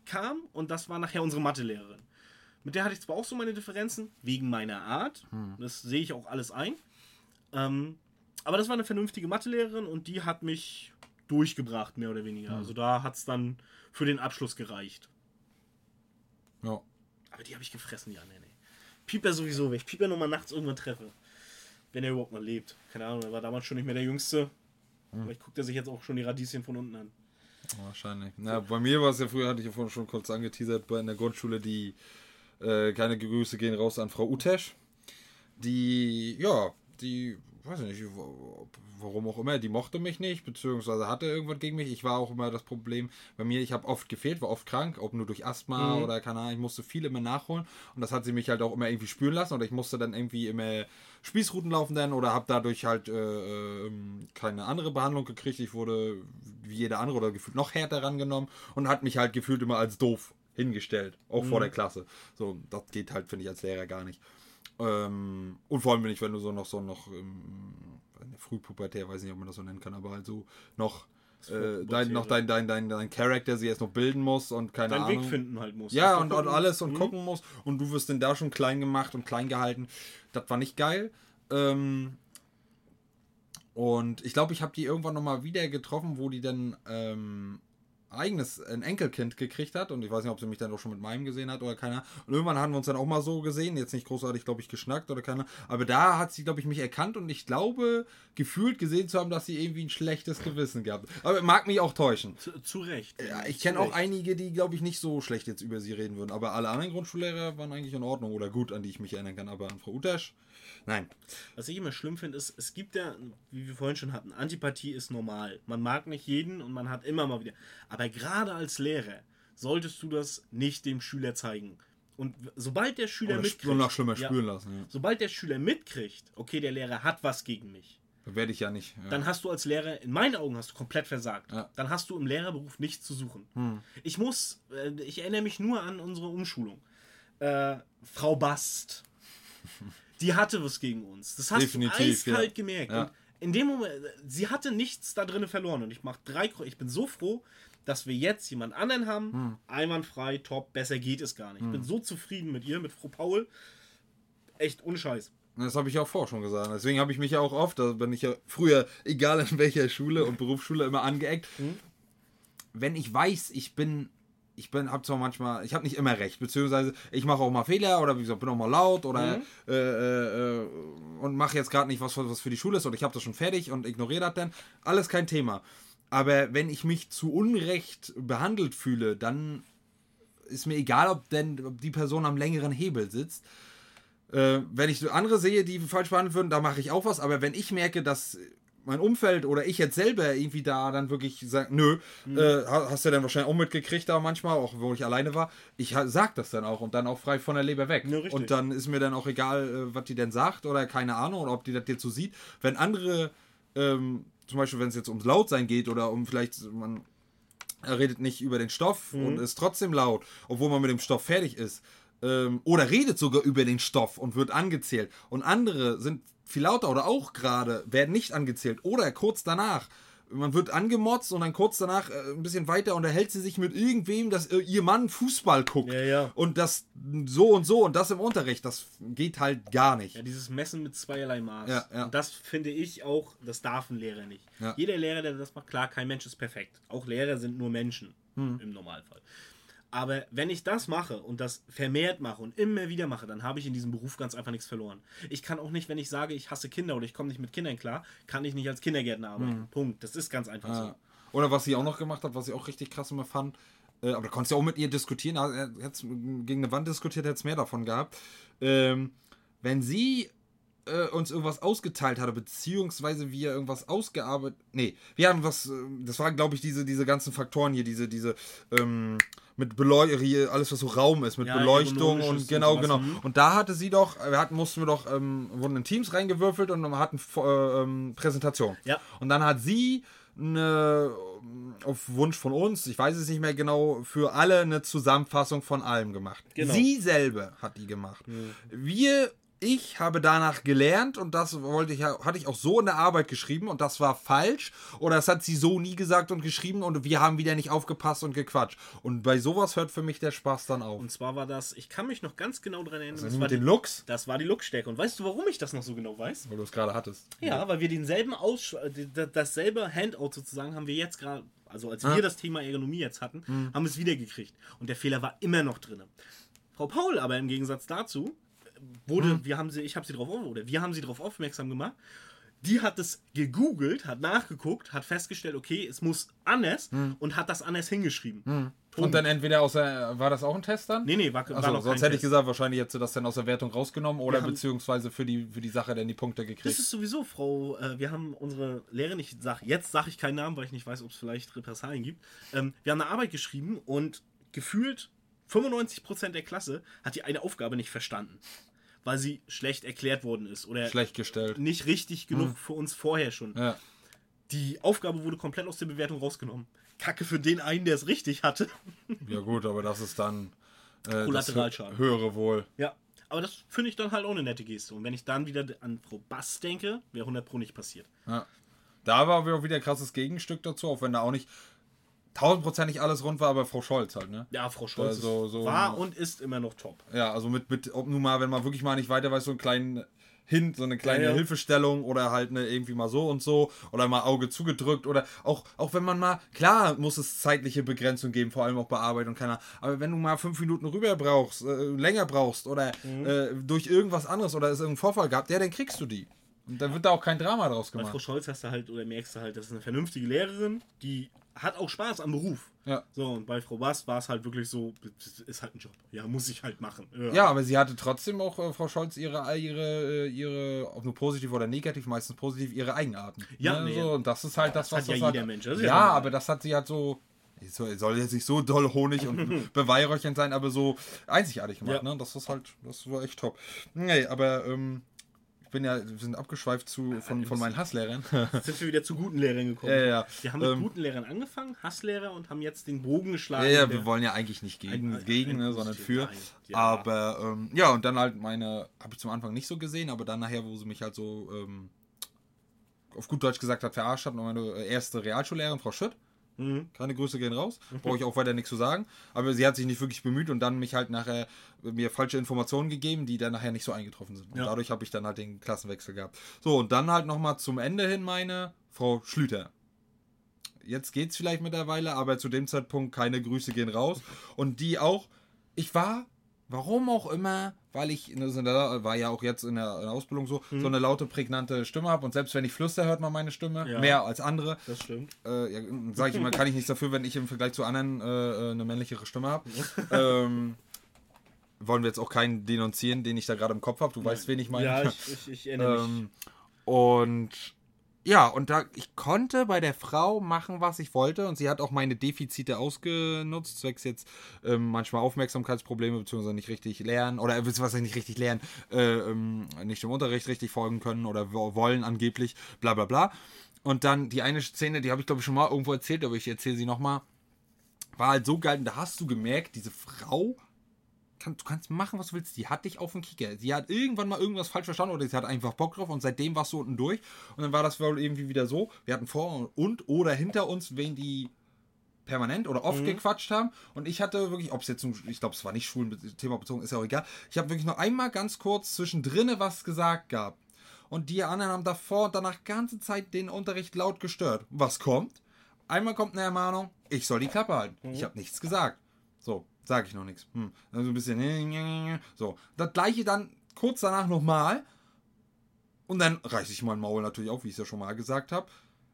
kam und das war nachher unsere Mathelehrerin. Mit der hatte ich zwar auch so meine Differenzen, wegen meiner Art. Das sehe ich auch alles ein. Ähm, aber das war eine vernünftige Mathelehrerin und die hat mich durchgebracht, mehr oder weniger. Also da hat es dann für den Abschluss gereicht. ja. Aber die habe ich gefressen, ja, nee, nee. Pieper sowieso, wenn ich Pieper nochmal nachts irgendwann treffe. Wenn er überhaupt mal lebt. Keine Ahnung, er war damals schon nicht mehr der Jüngste. Vielleicht guckt er sich jetzt auch schon die Radieschen von unten an. Wahrscheinlich. Na, bei mir war es ja früher, hatte ich ja vorhin schon kurz angeteasert, bei in der Grundschule, die äh, keine Grüße gehen raus an Frau Utesch. Die, ja, die, weiß ich nicht, wa- warum auch immer, die mochte mich nicht, beziehungsweise hatte irgendwas gegen mich. Ich war auch immer das Problem bei mir, ich habe oft gefehlt, war oft krank, ob nur durch Asthma oder keine Ahnung, ich musste viel immer nachholen und das hat sie mich halt auch immer irgendwie spüren lassen oder ich musste dann irgendwie immer Spießruten laufen dann oder habe dadurch halt äh, ähm, keine andere Behandlung gekriegt. Ich wurde wie jeder andere oder gefühlt noch härter rangenommen und hat mich halt gefühlt immer als doof hingestellt, auch vor der Klasse. So, das geht halt, finde ich, als Lehrer gar nicht. Ähm, und vor allem, wenn ich, wenn du so noch so noch ähm, frühpubertär, weiß nicht, ob man das so nennen kann, aber halt so noch äh, dein, noch dein, dein, dein, dein Charakter sie erst noch bilden muss und keine Deinen Ahnung. Weg finden halt muss. Ja, und, und alles und Mhm. gucken muss. Und du wirst denn da schon klein gemacht und klein gehalten. Das war nicht geil. Ähm, und ich glaube, ich habe die irgendwann nochmal wieder getroffen, wo die dann ähm, eigenes, ein Enkelkind gekriegt hat. Und ich weiß nicht, ob sie mich dann auch schon mit meinem gesehen hat oder keiner. Und irgendwann haben wir uns dann auch mal so gesehen. Jetzt nicht großartig, glaube ich, geschnackt oder keiner. Aber da hat sie, glaube ich, mich erkannt und ich glaube, gefühlt gesehen zu haben, dass sie irgendwie ein schlechtes Gewissen gehabt. Aber mag mich auch täuschen. Zu, zu Recht. Ja, ich kenne auch einige, die, glaube ich, nicht so schlecht jetzt über sie reden würden. Aber alle anderen Grundschullehrer waren eigentlich in Ordnung oder gut, an die ich mich erinnern kann. Aber an Frau Utasch, nein. Was ich immer schlimm finde, ist, es gibt ja, wie wir vorhin schon hatten, Antipathie ist normal. Man mag nicht jeden und man hat immer mal wieder. Aber gerade als Lehrer solltest du das nicht dem Schüler zeigen. Und sobald der Schüler Oder mitkriegt. spür- noch schlimmer ja, spüren lassen. Ja. Sobald der Schüler mitkriegt, okay, der Lehrer hat was gegen mich, werde ich ja nicht. Ja. dann hast du als Lehrer, in meinen Augen hast du komplett versagt. Ja. Dann hast du im Lehrerberuf nichts zu suchen. Ich muss, äh, ich erinnere mich nur an unsere Umschulung. Äh, Frau Bast, die hatte was gegen uns. Das hast Definitiv, du eiskalt ja. gemerkt. Ja. Und in dem Moment, sie hatte nichts da drin verloren. Und ich mach drei, ich bin so froh, dass wir jetzt jemand anderen haben. Hm. Einwandfrei, top, besser geht es gar nicht. Ich bin so zufrieden mit ihr, mit Frau Paul. Echt unscheiß. Das habe ich auch vorher schon gesagt. Deswegen habe ich mich ja auch oft, da bin ich ja früher, egal in welcher Schule und Berufsschule, immer angeeckt. Wenn ich weiß, ich bin, ich bin, habe zwar manchmal, ich habe nicht immer recht, beziehungsweise ich mache auch mal Fehler oder wie gesagt, bin auch mal laut oder äh, äh, äh, und mache jetzt gerade nicht was, was für die Schule ist oder ich habe das schon fertig und ignoriere das dann. Alles kein Thema. Aber wenn ich mich zu Unrecht behandelt fühle, dann ist mir egal, ob denn ob die Person am längeren Hebel sitzt. Äh, wenn ich andere sehe, die falsch behandelt würden, da mache ich auch was. Aber wenn ich merke, dass mein Umfeld oder ich jetzt selber irgendwie da dann wirklich sage, nö, äh, ha- hast du dann wahrscheinlich auch mitgekriegt da manchmal, auch wo ich alleine war. Ich sag das dann auch und dann auch frei von der Leber weg. Ja, und dann ist mir dann auch egal, äh, was die denn sagt oder keine Ahnung oder ob die das jetzt so sieht. Wenn andere, ähm, zum Beispiel, wenn es jetzt ums Lautsein geht oder um vielleicht, man er redet nicht über den Stoff und ist trotzdem laut, obwohl man mit dem Stoff fertig ist. Ähm, oder redet sogar über den Stoff und wird angezählt. Und andere sind viel lauter oder auch gerade, werden nicht angezählt. Oder kurz danach. Man wird angemotzt und dann kurz danach äh, ein bisschen weiter unterhält sie sich mit irgendwem, dass äh, ihr Mann Fußball guckt. Ja, ja. Und das so und so und das im Unterricht. Das geht halt gar nicht. Ja, dieses Messen mit zweierlei Maß. Ja, ja. Und das finde ich auch, das darf ein Lehrer nicht. Ja. Jeder Lehrer, der das macht, klar, kein Mensch ist perfekt. Auch Lehrer sind nur Menschen Hm. im Normalfall. Aber wenn ich das mache und das vermehrt mache und immer wieder mache, dann habe ich in diesem Beruf ganz einfach nichts verloren. Ich kann auch nicht, wenn ich sage, ich hasse Kinder oder ich komme nicht mit Kindern klar, kann ich nicht als Kindergärtner arbeiten. Punkt. Das ist ganz einfach Ja. so. Oder was sie auch noch gemacht hat, was ich auch richtig krass immer fand, äh, aber da konntest du ja auch mit ihr diskutieren, also, er hat gegen eine Wand diskutiert, hätte es mehr davon gehabt. Ähm, wenn sie äh, uns irgendwas ausgeteilt hatte, beziehungsweise wir irgendwas ausgearbeitet. Nee, wir haben was, äh, das waren glaube ich diese, diese ganzen Faktoren hier, diese, diese ähm, mit Beleuchtung, alles was so Raum ist, mit Ja, Beleuchtung und genau, und genau. mhm. Und da hatte sie doch, wir hatten, mussten wir doch, ähm, wurden in Teams reingewürfelt und wir hatten äh, ähm, Präsentation. Ja. Und dann hat sie eine, ähm, auf Wunsch von uns, ich weiß es nicht mehr genau, für alle eine Zusammenfassung von allem gemacht. Genau. Sie selber hat die gemacht. Wir, ich habe danach gelernt und das wollte ich, hatte ich auch so in der Arbeit geschrieben und das war falsch oder das hat sie so nie gesagt und geschrieben und wir haben wieder nicht aufgepasst und gequatscht. Und bei sowas hört für mich der Spaß dann auf. Und zwar war das, ich kann mich noch ganz genau daran erinnern, Also das, war den die, Looks, das war die Lookstärke. Und weißt du, warum ich das noch so genau weiß? weil du es gerade hattest. Ja, weil wir denselben Aussch äh, dasselbe Handout sozusagen haben wir jetzt gerade, also als Ah. wir das Thema Ergonomie jetzt hatten, Hm. haben wir es wieder gekriegt. Und der Fehler war immer noch drin. Frau Paul aber im Gegensatz dazu wurde, Hm. wir haben sie, ich habe sie drauf oder wir haben sie darauf aufmerksam gemacht. Die hat es gegoogelt, hat nachgeguckt, hat festgestellt, okay, es muss anders und hat das anders hingeschrieben. Punkt. Hm. Und dann entweder aus der, war das auch ein Test dann? nee, nee, war, war Achso, noch sonst hätte ich Test. gesagt, wahrscheinlich hättest du das dann aus der Wertung rausgenommen oder beziehungsweise für die, für die Sache dann die Punkte Das gekriegt. ist sowieso, Frau, äh, wir haben unsere Lehrerin, ich sag, jetzt sage ich keinen Namen, weil ich nicht weiß, ob es vielleicht Repressalien gibt. Ähm, wir haben eine Arbeit geschrieben und gefühlt 95% der Klasse hat die eine Aufgabe nicht verstanden, weil sie schlecht erklärt worden ist oder Schlecht gestellt. nicht richtig genug für uns vorher schon. Ja. Die Aufgabe wurde komplett aus der Bewertung rausgenommen. Kacke für den einen, der es richtig hatte. (laughs) ja gut, aber das ist dann äh, Kollateralschaden. hö- höhere Wohl. Ja, aber das finde ich dann halt auch eine nette Geste. Und wenn ich dann wieder an Frau Bass denke, wäre 100 Pro nicht passiert. Ja. Da war auch wieder ein krasses Gegenstück dazu, auch wenn da auch nicht tausendprozentig alles rund war, aber Frau Scholz halt, ne? Ja, Frau Scholz Also, so- war und ist immer noch top. Ja, also mit, mit, ob nun mal, wenn man wirklich mal nicht weiter weiß, so einen kleinen Hint, so eine kleine Ja, ja. Hilfestellung oder halt eine irgendwie mal so und so oder mal Auge zugedrückt oder auch, auch wenn man mal, klar muss es zeitliche Begrenzung geben, vor allem auch bei Arbeit und keiner, aber wenn du mal fünf Minuten rüber brauchst, äh, länger brauchst oder Mhm. äh, durch irgendwas anderes oder es irgendeinen Vorfall gab, ja, dann kriegst du die. Und dann wird da auch kein Drama draus Bei gemacht. Frau Scholz hast du halt, oder merkst du halt, das ist eine vernünftige Lehrerin, die hat auch Spaß am Beruf. Ja. So, und bei Frau Bass war es halt wirklich so, ist halt ein Job. Ja, muss ich halt machen. Ja, aber sie hatte trotzdem auch, äh, Frau Scholz, ihre, ihre, äh, ihre, ob nur positiv oder negativ, meistens positiv, ihre Eigenarten. Ja, ne, nee. so, und das ist halt das, Das was hat ja das halt- jeder Mensch, Ja, ja aber das hat sie halt so. Soll, jetzt nicht so doll Honig und (laughs) beweihräuchernd sein, aber so einzigartig gemacht, Ja. ne? Das ist halt, das war echt top. Nee, aber ähm, bin ja, wir sind abgeschweift zu, von, von meinen Hasslehrern. (laughs) Sind wir wieder zu guten Lehrern gekommen. Ja, ja. Wir haben mit Ähm, guten Lehrern angefangen, Hasslehrer, und haben jetzt den Bogen geschlagen. Ja, ja, wir wollen ja eigentlich nicht gegen, Ein- gegen ein ne, sondern für. nein, ja. Aber ähm, ja, und dann halt meine, habe ich zum Anfang nicht so gesehen, aber dann nachher, wo sie mich halt so ähm, auf gut Deutsch gesagt hat, verarscht hat, noch meine erste Realschullehrerin, Frau Schütt. Mhm. Keine Grüße gehen raus. Brauche ich auch weiter nichts zu sagen. Aber sie hat sich nicht wirklich bemüht und dann mich halt nachher mir falsche Informationen gegeben, die dann nachher nicht so eingetroffen sind. Und Ja. dadurch habe ich dann halt den Klassenwechsel gehabt. So, und dann halt nochmal zum Ende hin meine Frau Schlüter. Jetzt geht's vielleicht mittlerweile, aber zu dem Zeitpunkt keine Grüße gehen raus. Und die auch, ich war, warum auch immer, weil ich, in der- war ja auch jetzt in der, in der Ausbildung so, so eine laute, prägnante Stimme habe. Und selbst wenn ich flüster, hört man meine Stimme. Ja. Mehr als andere Das stimmt. äh, ja, sage ich immer, kann ich nichts dafür, wenn ich im Vergleich zu anderen äh, äh, eine männlichere Stimme habe. (laughs) ähm, wollen wir jetzt auch keinen denunzieren, den ich da gerade im Kopf habe. Du weißt, wen ich meine. Ja, ich, (laughs) ich, ich erinnere mich. ähm, und ja, und da ich konnte bei der Frau machen, was ich wollte, und sie hat auch meine Defizite ausgenutzt, zwecks jetzt ähm, manchmal Aufmerksamkeitsprobleme, beziehungsweise nicht richtig lernen, oder äh, was nicht richtig lernen, äh, ähm, nicht im Unterricht richtig folgen können oder wo- wollen angeblich, bla bla bla. Und dann die eine Szene, die habe ich glaube ich schon mal irgendwo erzählt, aber ich erzähle sie nochmal, war halt so geil, und da hast du gemerkt, diese Frau kann, du kannst machen, was du willst. Die hat dich auf den Kicker. Sie hat irgendwann mal irgendwas falsch verstanden oder sie hat einfach Bock drauf und seitdem warst du unten durch. Und dann war das wohl irgendwie wieder so. Wir hatten vor und oder hinter uns, wen die permanent oder oft gequatscht haben. Und ich hatte wirklich, ob es jetzt, ich glaube, es war nicht Schulen-Thema bezogen, ist ja auch egal. Ich habe wirklich noch einmal ganz kurz zwischendrin was gesagt gehabt. Und die anderen haben davor und danach ganze Zeit den Unterricht laut gestört. Was kommt? Einmal kommt eine Ermahnung, ich soll die Klappe halten. Ich habe nichts gesagt. So, sage ich noch nichts. Hm. Dann so ein bisschen. So. Das gleiche dann kurz danach nochmal. Und dann reiße ich mein Maul natürlich auf, wie ich es ja schon mal gesagt habe.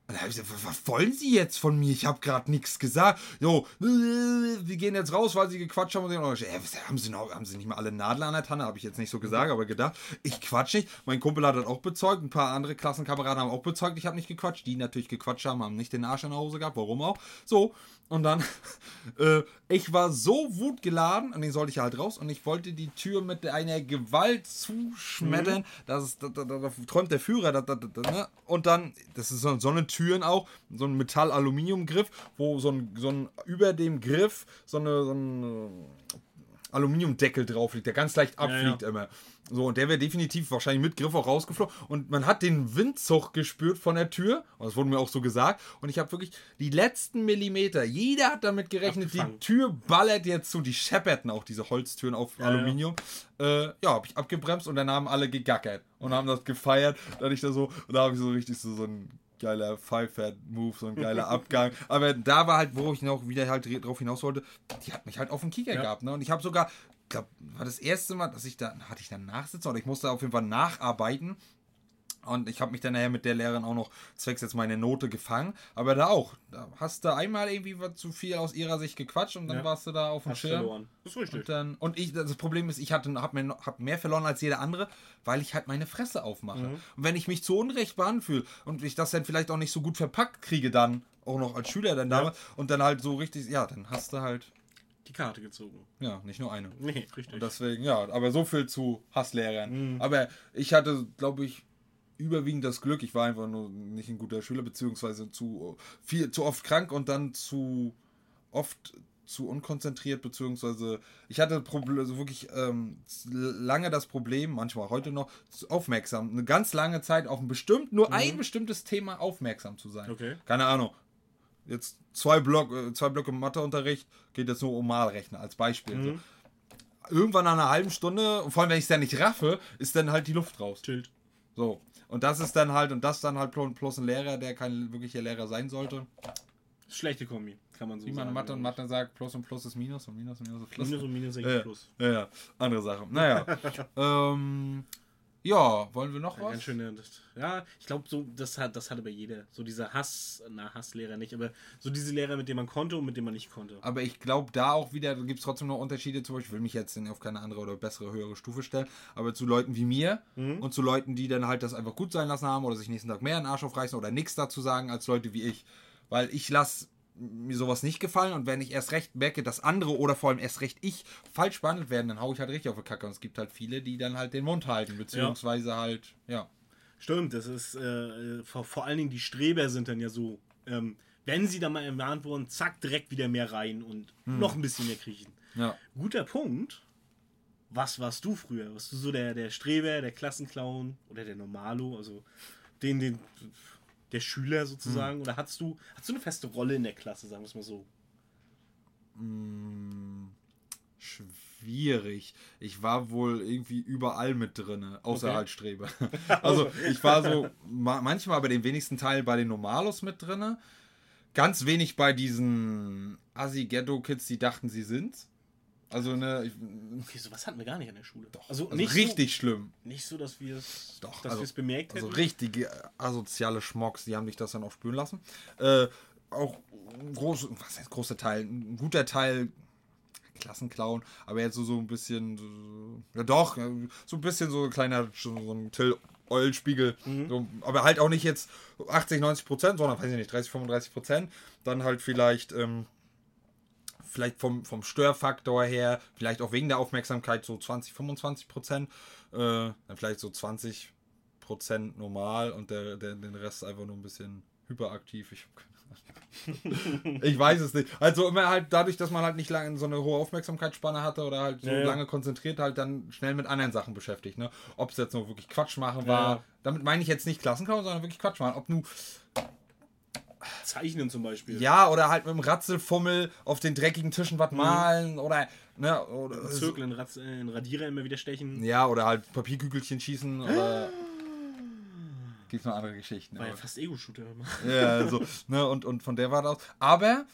Und da habe ich gesagt, was, wollen Sie jetzt von mir? Ich habe gerade nichts gesagt. Jo, äh, wir gehen jetzt raus, weil Sie gequatscht haben. Und hab, äh, was, haben, Sie noch, haben Sie nicht mal alle Nadeln an der Tanne? Habe ich jetzt nicht so gesagt, aber gedacht, ich quatsch nicht. Mein Kumpel hat das auch bezeugt. Ein paar andere Klassenkameraden haben auch bezeugt, ich habe nicht gequatscht. Die natürlich gequatscht haben, haben nicht den Arsch in der Hose gehabt. Warum auch? So, und dann, (laughs) äh, ich war so wutgeladen, und den sollte ich halt raus, und ich wollte die Tür mit einer Gewalt zuschmettern, dass da, da, da, da träumt der Führer, da, da, da, ne? und dann, das ist so, so eine Türen auch, so ein Metall-Aluminium-Griff, wo so ein, so ein, über dem Griff so eine, so ein Aluminiumdeckel drauf liegt, der ganz leicht abfliegt ja. immer. So, und der wäre definitiv wahrscheinlich mit Griff auch rausgeflogen. Und man hat den Windzug gespürt von der Tür. Das wurde mir auch so gesagt. Und ich habe wirklich die letzten Millimeter, jeder hat damit gerechnet, Abgefangen. die Tür ballert jetzt zu. Die schepperten auch diese Holztüren auf Ja, Aluminium. Ja, äh, ja habe ich abgebremst und dann haben alle gegackert und haben das gefeiert. Dann ich da so, und da habe ich so richtig so, so ein geiler Five-Fat-Move, so ein geiler (laughs) Abgang. Aber da war halt, wo ich noch wieder halt drauf hinaus wollte, die hat mich halt auf den Kieker Ja. gehabt. Ne? Und ich habe sogar, ich glaube, war das erste Mal, dass ich da, hatte ich dann Nachsitzen oder ich musste auf jeden Fall nacharbeiten. Und ich habe mich dann nachher mit der Lehrerin auch noch zwecks jetzt meine Note gefangen. Aber da auch, da hast du einmal irgendwie was zu viel aus ihrer Sicht gequatscht und dann Ja. warst du da auf dem Hast Schirm. verloren. Das ist richtig. Und, dann, und ich, das Problem ist, ich hatte, hab mir, hab mehr verloren als jeder andere, weil ich halt meine Fresse aufmache. Mhm. Und wenn ich mich zu Unrecht behandelt fühle und ich das dann vielleicht auch nicht so gut verpackt kriege, dann auch noch als Schüler dann Ja. damals und dann halt so richtig, ja, dann hast du halt, Die Karte gezogen. ja, nicht nur eine. Nee, richtig. Und deswegen, ja, aber so viel zu Hasslehrern. Mhm. Aber ich hatte, glaube ich, überwiegend das Glück, ich war einfach nur nicht ein guter Schüler, beziehungsweise zu viel, zu oft krank und dann zu oft zu unkonzentriert, beziehungsweise ich hatte Proble- also wirklich ähm, lange das Problem, manchmal heute noch, aufmerksam, eine ganz lange Zeit auf ein bestimmt, nur ein bestimmtes Thema aufmerksam zu sein. Okay. Keine Ahnung. Jetzt zwei, Block, äh, zwei Blöcke Matheunterricht, geht jetzt nur um Malrechnen als Beispiel. So irgendwann nach einer halben Stunde, und vor allem wenn ich es dann nicht raffe, ist dann halt die Luft raus. Tilt. So. Und das ist dann halt, und das dann halt pl- bloß ein Lehrer, der kein wirklicher Lehrer sein sollte. Schlechte Kombi, kann man so Wie man sagen. Mathe und Mathe sagt, Plus und Plus ist Minus und Minus und Minus ist Plus. Minus und Minus ja, ergibt Plus. ja, ja, andere Sache. Naja. (laughs) ähm, ja, wollen wir noch Ja, was? ganz schön, ja, ich glaube, so, das hat, das hat aber jeder. So dieser Hass, na, Hasslehrer nicht, aber so diese Lehrer, mit denen man konnte und mit denen man nicht konnte. Aber ich glaube, da auch wieder gibt es trotzdem noch Unterschiede. Zum Beispiel, ich will mich jetzt auf keine andere oder bessere, höhere Stufe stellen, aber zu Leuten wie mir Mhm. und zu Leuten, die dann halt das einfach gut sein lassen haben oder sich nächsten Tag mehr in den Arsch aufreißen oder nichts dazu sagen, als Leute wie ich. Weil ich lasse mir sowas nicht gefallen und wenn ich erst recht merke, dass andere oder vor allem erst recht ich falsch behandelt werden, dann hau ich halt richtig auf die Kacke. Und es gibt halt viele, die dann halt den Mund halten, beziehungsweise halt, ja. Stimmt, das ist äh, vor, vor allen Dingen die Streber sind dann ja so, ähm, wenn sie dann mal ermahnt wurden, zack, direkt wieder mehr rein und noch ein bisschen mehr kriechen. Ja. Guter Punkt. Was warst du früher? Warst du so der, der Streber, der Klassenclown oder der Normalo, also den, den, der Schüler sozusagen? Oder hattest du, hattest du eine feste Rolle in der Klasse, sagen wir es mal so? schwierig. Ich war wohl irgendwie überall mit drin, außer Okay. halt Streber. (laughs) Also ich war so (laughs) ma manchmal bei den wenigsten Teilen bei den Normalos mit drin. Ganz wenig bei diesen Assi-Ghetto-Kids, die dachten, sie sind's. Also, ne, ich, Okay, sowas hatten wir gar nicht an der Schule. Doch. Also, also nicht richtig schlimm. So, nicht so, dass wir es Doch, dass also- wir es bemerkt hätten. Also richtige asoziale Schmocks, die haben dich das dann auch spüren lassen. Äh, auch ein groß, was heißt großer Teil, ein guter Teil Klassenclown, aber jetzt so, so ein bisschen, so- ja doch, äh, so ein bisschen so ein kleiner, so ein Till Eulenspiegel, so, aber halt auch nicht jetzt 80, 90 Prozent, sondern, weiß ich nicht, 30, 35 Prozent. Dann halt vielleicht, ähm, vielleicht vom, vom Störfaktor her, vielleicht auch wegen der Aufmerksamkeit so 20, 25 Prozent, äh, dann vielleicht so 20 Prozent normal und der, der, den Rest einfach nur ein bisschen hyperaktiv. Ich, (laughs) ich weiß es nicht. Also immer halt dadurch, dass man halt nicht lange so eine hohe Aufmerksamkeitsspanne hatte oder halt so Ja, ja. lange konzentriert, halt dann schnell mit anderen Sachen beschäftigt. Ne? Ob es jetzt nur wirklich Quatsch machen war, Ja. damit meine ich jetzt nicht Klassenclown, sondern wirklich Quatsch machen. Ob nun Zeichnen zum Beispiel. ja, oder halt mit dem Ratzelfummel auf den dreckigen Tischen was malen oder, ne, oder Zirkel in, Ratz, äh, in Radierer immer wieder stechen. ja, oder halt Papierkügelchen schießen oder (gasps) gibt noch andere Geschichten. War ja aber- fast Ego-Shooter. ja, so, (laughs) ne, und, und von der war das. Aber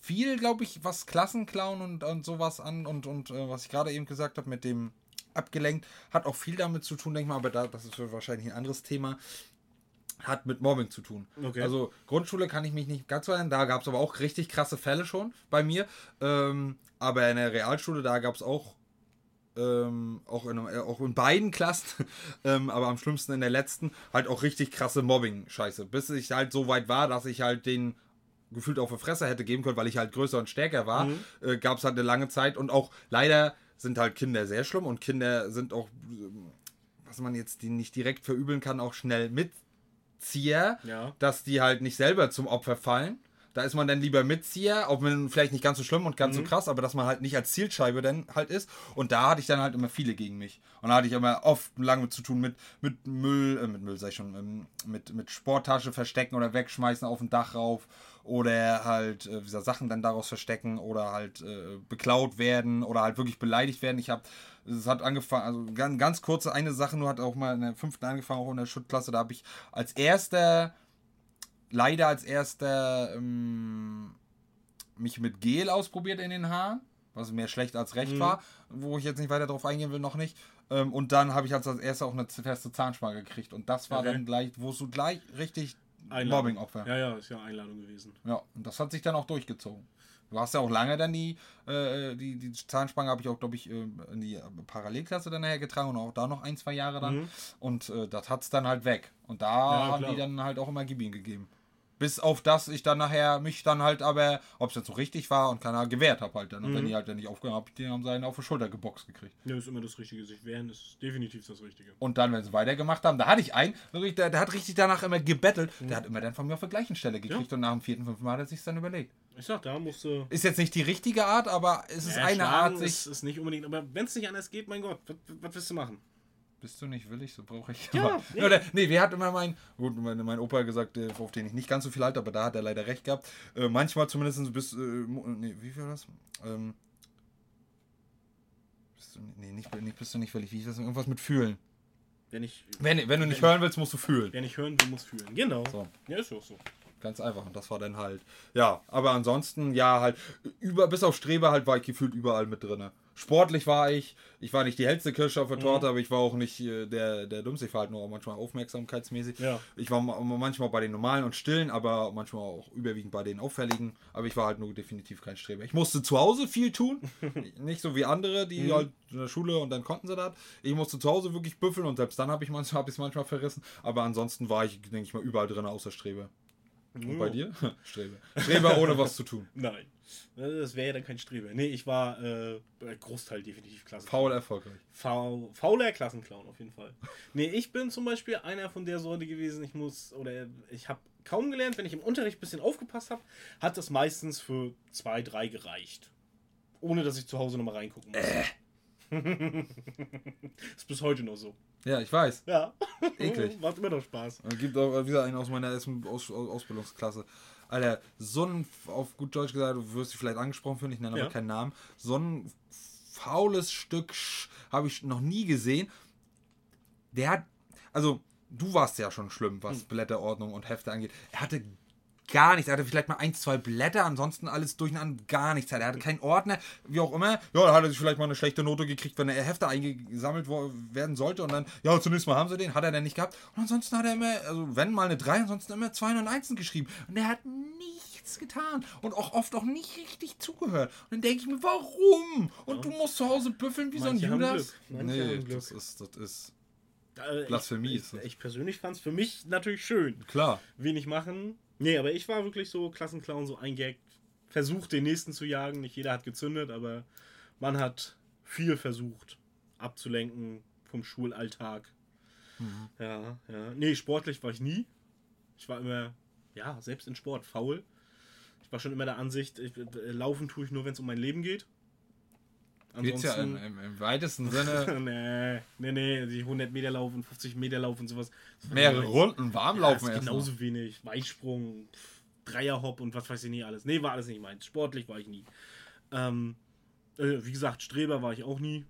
viel, glaube ich, was Klassenclown und, und sowas an und, und äh, was ich gerade eben gesagt habe mit dem abgelenkt, hat auch viel damit zu tun, denke ich mal, aber da, das ist wahrscheinlich ein anderes Thema. Hat mit Mobbing zu tun. Okay. Also Grundschule kann ich mich nicht ganz so erinnern, da gab es aber auch richtig krasse Fälle schon bei mir. Ähm, aber in der Realschule, da gab es auch, ähm, auch, in, äh, auch in beiden Klassen, (laughs) ähm, aber am schlimmsten in der letzten, halt auch richtig krasse Mobbing-Scheiße. Bis ich halt so weit war, dass ich halt den gefühlt auf die Fresse hätte geben können, weil ich halt größer und stärker war, äh, gab es halt eine lange Zeit und auch leider sind halt Kinder sehr schlimm und Kinder sind auch, was man jetzt die nicht direkt verübeln kann, auch schnell Mitzieher, Ja. dass die halt nicht selber zum Opfer fallen. Da ist man dann lieber Mitzieher, auch wenn vielleicht nicht ganz so schlimm und ganz so krass, aber dass man halt nicht als Zielscheibe dann halt ist. Und da hatte ich dann halt immer viele gegen mich. Und da hatte ich immer oft lange zu tun mit, mit Müll, äh, mit Müll sag ich schon, ähm, mit, mit Sporttasche verstecken oder wegschmeißen auf dem Dach rauf. Oder halt äh, Sachen dann daraus verstecken oder halt äh, beklaut werden oder halt wirklich beleidigt werden. Ich habe, es hat angefangen, also ganz, ganz kurze eine Sache nur hat auch mal in der fünften angefangen, auch in der Schuttklasse. Da habe ich als erster leider als erster ähm, mich mit Gel ausprobiert in den Haaren, was mehr schlecht als recht war, wo ich jetzt nicht weiter drauf eingehen will, noch nicht. Ähm, und dann habe ich als, als erster auch eine feste Zahnspange gekriegt. Und das war Okay. dann gleich, wo du gleich richtig. Mobbing-Opfer. Ja, ja, ist ja Einladung gewesen. Ja, und das hat sich dann auch durchgezogen. Du hast ja auch lange dann die, äh, die, die Zahnspange habe ich auch, glaube ich, äh, in die Parallelklasse dann nachher getragen und auch da noch ein, zwei Jahre dann. Und äh, das hat es dann halt weg. Und da Ja, haben klar. die dann halt auch immer Gibin gegeben. Bis auf das ich dann nachher mich dann halt aber, ob es jetzt so richtig war und keiner gewehrt habe halt dann. Und wenn die halt dann nicht aufgehört habe ich den haben sie einen auf die Schulter geboxt gekriegt. Ja, ist immer das Richtige. Sich wehren ist definitiv das Richtige. Und dann, wenn sie weitergemacht haben, da hatte ich einen, der, der hat richtig danach immer gebettelt. Der hat immer dann von mir auf der gleichen Stelle gekriegt und nach dem vierten, fünften Mal hat er sich dann überlegt. Ich sag, da musst du. Ist jetzt nicht die richtige Art, aber es ist Ja, eine Art, sich. ist, ist nicht unbedingt. Aber wenn es nicht anders geht, mein Gott, was, was willst du machen? Bist du nicht willig, so brauche ich. Ja, aber, nee. Oder, nee, wer hat immer mein, gut, mein, mein Opa gesagt, auf den ich nicht ganz so viel halte, aber da hat er leider recht gehabt. Äh, manchmal zumindest bis, äh, nee, wie viel war das? Ähm, bist du, nee, nicht, nicht, bist du nicht willig, wie ist das? Irgendwas mit fühlen. Wenn ich, Wenn, wenn du nicht Wenn- hören willst, musst du fühlen. wer nicht hören will, muss fühlen. Genau. So. Ja, ist ja auch so. Ganz einfach. Und das war dann halt, ja, aber ansonsten, ja, halt, über, bis auf Streber halt war ich gefühlt überall mit drin. Sportlich war ich, ich war nicht die hellste Kirsche auf der Torte, aber ich war auch nicht äh, der, der Dummste. Ich war halt nur manchmal aufmerksamkeitsmäßig. Ja. Ich war ma- manchmal bei den normalen und stillen, aber manchmal auch überwiegend bei den auffälligen. Aber ich war halt nur definitiv kein Streber. Ich musste zu Hause viel tun. (laughs) nicht so wie andere, die halt in der Schule und dann konnten sie das. Ich musste zu Hause wirklich büffeln und selbst dann habe ich es manchmal, manchmal verrissen. Aber ansonsten war ich, denke ich mal, überall drin, außer Streber. Und bei dir? (laughs) Streber. Streber ohne was zu tun. Nein. Das wäre ja dann kein Streber. Nee, ich war äh, Großteil definitiv Klassen. Faul erfolgreich. Faul, fauler Klassenclown auf jeden Fall. Nee, ich bin zum Beispiel einer von der Sorte gewesen, ich muss, oder ich habe kaum gelernt, wenn ich im Unterricht ein bisschen aufgepasst habe, hat das meistens für zwei, drei gereicht. Ohne dass ich zu Hause nochmal reingucken muss. (laughs) ist bis heute noch so. Ja, ich weiß. Ja. (laughs) Eklig. Macht immer noch Spaß. Gibt auch wieder einen aus meiner ersten Aus Aus Ausbildungsklasse. Alter, so ein, auf gut Deutsch gesagt, du wirst dich vielleicht angesprochen fühlen, ich nenne Ja. aber keinen Namen. So ein faules Stück habe ich noch nie gesehen. Der hat, also du warst ja schon schlimm, Hm. was Blätterordnung und Hefte angeht. Er hatte gar nichts. Er hatte vielleicht mal ein, zwei Blätter, ansonsten alles durcheinander, gar nichts. Er hatte keinen Ordner, wie auch immer. Ja, da hat er sich vielleicht mal eine schlechte Note gekriegt, wenn er Hefte eingesammelt werden sollte. Und dann, ja, zunächst mal haben sie den, hat er dann nicht gehabt. Und ansonsten hat er immer, also wenn mal eine 3, ansonsten immer 2 und 1 geschrieben. Und er hat nichts getan. Und auch oft auch nicht richtig zugehört. Und dann denke ich mir, warum? Und du musst zu Hause büffeln wie Manche so ein Judas? Nee, das ist, das ist Äh, Blasphemie Ich, ist ich persönlich fand es für mich natürlich schön. klar. Wenig machen. Nee, aber ich war wirklich so Klassenclown, so eingaggt. Versucht, den nächsten zu jagen. Nicht jeder hat gezündet, aber man hat viel versucht abzulenken vom Schulalltag. Mhm. Ja, ja. Nee, sportlich war ich nie. Ich war immer, ja, selbst in Sport faul. Ich war schon immer der Ansicht, ich, äh, laufen tue ich nur, wenn es um mein Leben geht. Geht's ja im, im, im weitesten Sinne (laughs) nee, nee, nee, die 100 Meter laufen, 50 Meter laufen und sowas. Mehrere. Runden warm Ja, laufen ist erst mal. genauso wenig. Weitsprung, Dreierhopp und was weiß ich nicht alles. Nee, war alles nicht meins. Sportlich war ich nie. Ähm, äh, wie gesagt, Streber war ich auch nie.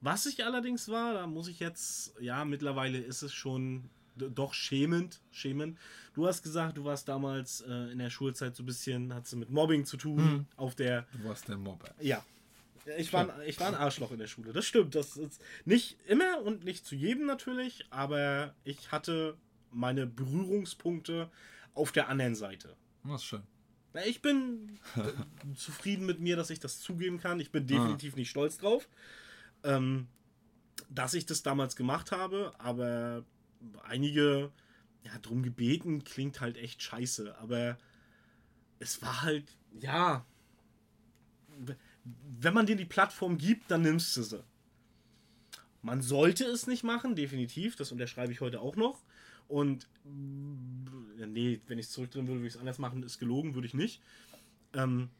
Was ich allerdings war, da muss ich jetzt, ja, mittlerweile ist es schon doch schämend, schämend. Du hast gesagt, du warst damals äh, in der Schulzeit so ein bisschen, hat du mit Mobbing zu tun, Hm. auf der, Du warst der Mobber. ja. Ich war, ein, ich war ein Arschloch in der Schule, das stimmt. Das ist nicht immer und nicht zu jedem natürlich, aber ich hatte meine Berührungspunkte auf der anderen Seite. Das ist schön. Ich bin äh, zufrieden mit mir, dass ich das zugeben kann. Ich bin definitiv nicht stolz drauf, ähm, dass ich das damals gemacht habe, aber einige, ja, drum gebeten klingt halt echt scheiße, aber es war halt, ja, wenn man dir die Plattform gibt, dann nimmst du sie. Man sollte es nicht machen, definitiv, das unterschreibe ich heute auch noch. Und nee, wenn ich es zurückdrehen würde, würde ich es anders machen, ist gelogen, würde ich nicht. Ähm,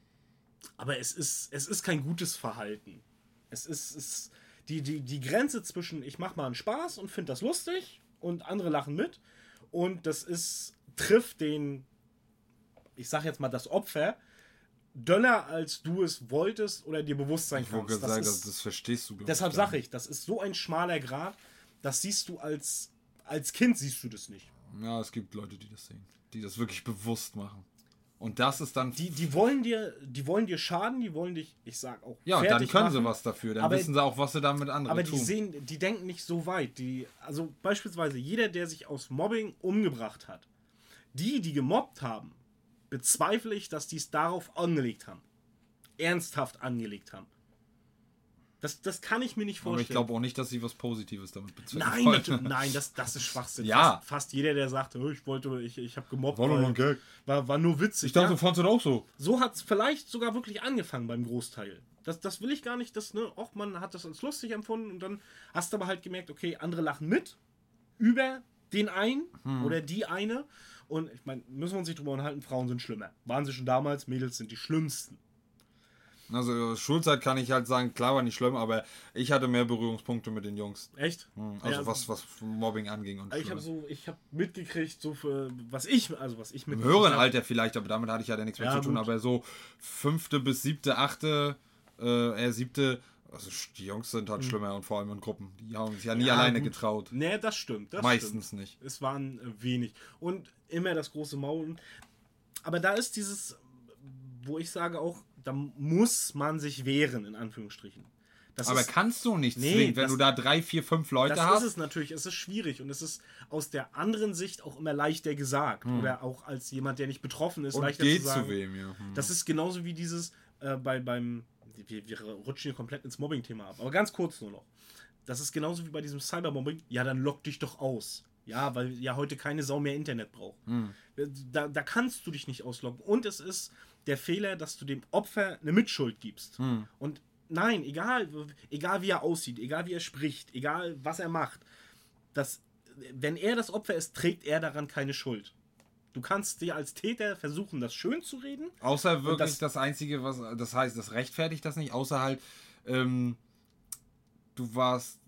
aber es ist, es ist kein gutes Verhalten. Es ist, es, die, die, die Grenze zwischen ich mache mal einen Spaß und finde das lustig und andere lachen mit und das ist, trifft den, ich sag jetzt mal das Opfer, döller als du es wolltest oder dir bewusst sein Ich wollte kannst. gerade sagen, Das ist- das verstehst du. Deshalb ich, sage ich, das ist so ein schmaler Grad, das siehst du als, als Kind siehst du das nicht. Ja, es gibt Leute, die das sehen. Die das wirklich bewusst machen. Und das ist dann. Die, die wollen dir, die wollen dir schaden, die wollen dich, ich sag auch, ja, und dann können machen, sie was dafür. Dann Aber- wissen sie auch, was sie damit anderen Aber tun. die sehen, die denken nicht so weit. Die, also beispielsweise jeder, der sich aus Mobbing umgebracht hat, die, die gemobbt haben, bezweifle ich, dass die es darauf angelegt haben. Ernsthaft angelegt haben. Das, das kann ich mir nicht Aber vorstellen. ich glaube auch nicht, dass sie was Positives damit bezwecken. Nein, natürlich, (laughs) nein, das, das ist Schwachsinn. Ja. Fast, fast jeder, der sagt, "Oh, ich wollte, ich, ich habe gemobbt, War nur ein Gag. war, war nur witzig. Ich dachte, Ja, du fandest das auch so. so hat es vielleicht sogar wirklich angefangen beim Großteil. Das, das will ich gar nicht, das, ne, auch man hat das als lustig empfunden und dann hast du aber halt gemerkt, okay, andere lachen mit über den einen Hm. oder die eine. Und ich meine, müssen wir uns nicht drüber unterhalten, Frauen sind schlimmer. Waren sie schon damals, Mädels sind die schlimmsten. Also Schulzeit kann ich halt sagen, klar war nicht schlimm, aber ich hatte mehr Berührungspunkte mit den Jungs. Echt? Hm, Also Ja, was, was Mobbing anging und Ich habe so, ich habe mitgekriegt, so für was ich, also was ich mit Im höheren Alter vielleicht, aber damit hatte ich ja nichts mehr Ja, zu tun. gut. Aber so fünfte bis siebte, achte, äh, siebte, also die Jungs sind halt schlimmer und vor allem in Gruppen. Die haben sich ja nie Hm. Ja, alleine gut. getraut. Nee, das stimmt. Das Meistens stimmt. nicht. Es waren äh, wenig. Und immer das große Maul. Aber da ist dieses, wo ich sage auch, da muss man sich wehren, in Anführungsstrichen. Das Aber ist, kannst du nicht Nee, zwingen, wenn das- du da drei, vier, fünf Leute das ist hast. es natürlich. Es ist schwierig und es ist aus der anderen Sicht auch immer leichter gesagt. Oder auch als jemand, der nicht betroffen ist, Hm. und leichter geht zu sagen. zu wem, ja. Hm. Das ist genauso wie dieses äh, bei, beim. Wir, wir rutschen hier komplett ins Mobbing-Thema ab. Aber ganz kurz nur noch. Das ist genauso wie bei diesem Cybermobbing. Ja, dann lock dich doch aus. Ja, weil ja heute keine Sau mehr Internet braucht. Da, da kannst du dich nicht ausloggen. Und es ist der Fehler, dass du dem Opfer eine Mitschuld gibst. Und nein, egal, egal wie er aussieht, egal wie er spricht, egal was er macht, das, wenn er das Opfer ist, trägt er daran keine Schuld. Du kannst dir als Täter versuchen, das schön zu reden. Außer wirklich das- das, Einzige, was, das heißt, das rechtfertigt das nicht, außer halt, ähm, du warst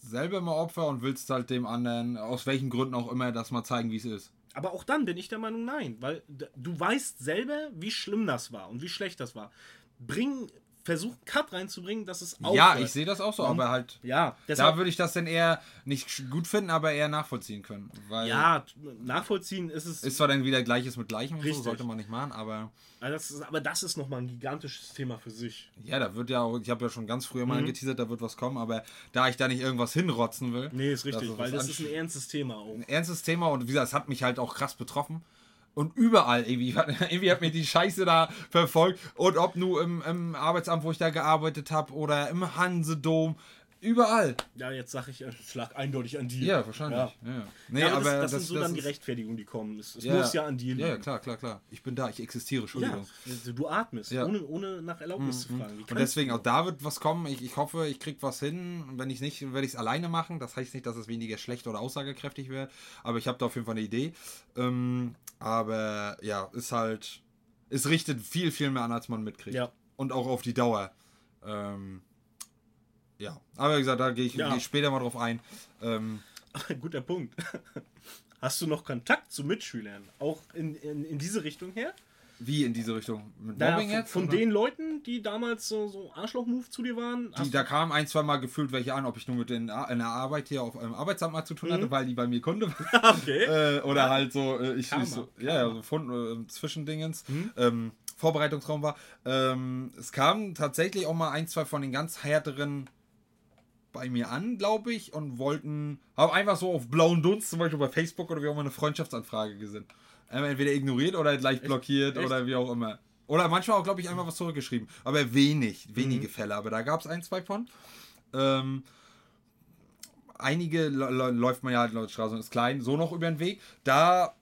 selber mal Opfer und willst halt dem anderen, aus welchen Gründen auch immer, das mal zeigen, wie es ist. Aber auch dann bin ich der Meinung, nein, weil du weißt selber, wie schlimm das war und wie schlecht das war. Bring, versuch einen Cut reinzubringen, dass es aufhört. Ja, ich sehe das auch so, Warum? aber halt, Ja, da deshalb, würde ich das dann eher nicht gut finden, aber eher nachvollziehen können. Ja, nachvollziehen ist es. ist zwar dann wieder Gleiches mit Gleichem so, sollte man nicht machen, aber aber, das ist, aber das ist nochmal ein gigantisches Thema für sich. ja, da wird ja auch, ich habe ja schon ganz früher Mhm. mal geteasert, da wird was kommen, aber da ich da nicht irgendwas hinrotzen will. Nee, ist richtig, Das weil das ist ein ernstes Thema auch. ein ernstes Thema und wie gesagt, es hat mich halt auch krass betroffen. Und überall irgendwie, (laughs) irgendwie hat mir die Scheiße da verfolgt. Und ob nur im, im Arbeitsamt, wo ich da gearbeitet habe, oder im Hansedom, überall. Ja, jetzt sage ich, es lag eindeutig an dir. Ja, wahrscheinlich. Ja. Ja. Nee, Ja, aber das, aber das, sind so dann die Rechtfertigungen, die kommen. Es, es Ja, muss ja an dir Ja, ja, liegen. klar, klar, klar. Ich bin da, ich existiere, Ja, Entschuldigung. du atmest. Mhm. ohne, ohne nach Erlaubnis zu fragen. Wie Und deswegen, auch da wird was kommen. Ich, ich hoffe, ich krieg was hin. Wenn ich nicht, werde ich es alleine machen. Das heißt nicht, dass es weniger schlecht oder aussagekräftig wird. Aber ich habe da auf jeden Fall eine Idee. Ähm, aber ja, ist halt. Es richtet viel, viel mehr an, als man mitkriegt. Ja. Und auch auf die Dauer. Ähm, ja. Aber wie gesagt, da gehe ich, Ja. geh ich später mal drauf ein. Ähm, (laughs) Guter Punkt. Hast du noch Kontakt zu Mitschülern? Auch in, in, in diese Richtung her? wie in diese Richtung? Mit Naja, Mobbing von, jetzt? von oder? den Leuten, die damals so, so Arschloch-Move zu dir waren? Die, da kamen ein, zwei Mal gefühlt welche an, ob ich nur mit den, Ar- in der Arbeit hier auf einem Arbeitsamt mal zu tun Mhm. hatte, weil die bei mir Kunde waren. (laughs) okay. (laughs) äh, oder halt so, äh, ich, Karma, ich so, ja, ja, so Fund, äh, Zwischendingens, Mhm. ähm, Vorbereitungsraum war. Ähm, es kamen tatsächlich auch mal ein, zwei von den ganz härteren bei mir an, glaube ich, und wollten, haben einfach so auf blauen Dunst, zum Beispiel bei Facebook oder wie auch immer, eine Freundschaftsanfrage gesendet. Einmal entweder ignoriert oder gleich blockiert Echt? oder wie auch immer. Oder manchmal auch, glaube ich, einfach was zurückgeschrieben. Aber wenig, Mhm. wenige Fälle. Aber da gab es ein, zwei von. Ähm, einige läuft man ja halt laut Straße und ist klein, so noch über den Weg. Da,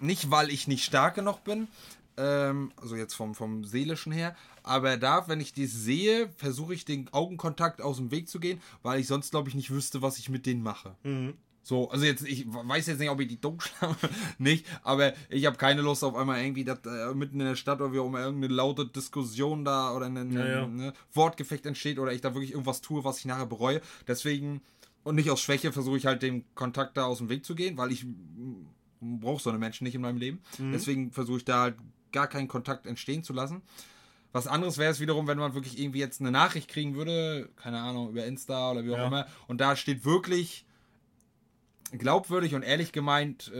nicht weil ich nicht stark genug bin, ähm, also jetzt vom, vom seelischen her, aber da, wenn ich dies sehe, versuche ich den Augenkontakt aus dem Weg zu gehen, weil ich sonst, glaube ich, nicht wüsste, was ich mit denen mache. Mhm. So, also jetzt, ich weiß jetzt nicht, ob ich die dumm schlage, (laughs) nicht, aber ich habe keine Lust auf einmal irgendwie dass, äh, mitten in der Stadt oder wie auch immer irgendeine laute Diskussion da oder ein Ja, ja. ne, Wortgefecht entsteht oder ich da wirklich irgendwas tue, was ich nachher bereue. Deswegen, und nicht aus Schwäche, versuche ich halt dem Kontakt da aus dem Weg zu gehen, weil ich brauche so eine Menschen nicht in meinem Leben. Deswegen versuche ich da halt gar keinen Kontakt entstehen zu lassen. Was anderes wäre es wiederum, wenn man wirklich irgendwie jetzt eine Nachricht kriegen würde, keine Ahnung, über Insta oder wie auch Ja. immer, und da steht wirklich glaubwürdig und ehrlich gemeint äh,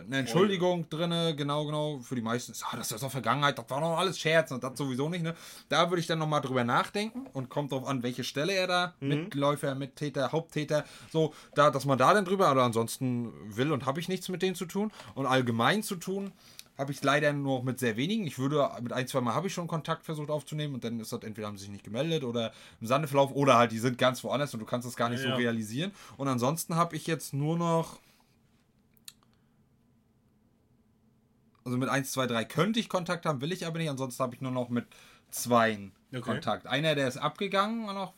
eine Entschuldigung drinne, genau, genau, für die meisten ist, ah, das ist doch Vergangenheit, das war doch alles Scherz und das sowieso nicht, ne? Da würde ich dann nochmal drüber nachdenken und kommt drauf an, welche Stelle er da, Mitläufer, Mittäter, Haupttäter, so, da, dass man da dann drüber, aber ansonsten will und habe ich nichts mit denen zu tun und allgemein zu tun, habe ich leider nur noch mit sehr wenigen. Ich würde, mit ein, zwei Mal habe ich schon Kontakt versucht aufzunehmen und dann ist das entweder haben sie sich nicht gemeldet oder im Sandeverlauf oder halt die sind ganz woanders und du kannst das gar nicht Ja, so ja. realisieren. Und ansonsten habe ich jetzt nur noch. Also mit 1, 2, 3 könnte ich Kontakt haben, will ich aber nicht. Ansonsten habe ich nur noch mit zweien Okay. Kontakt. Einer, der ist abgegangen und auch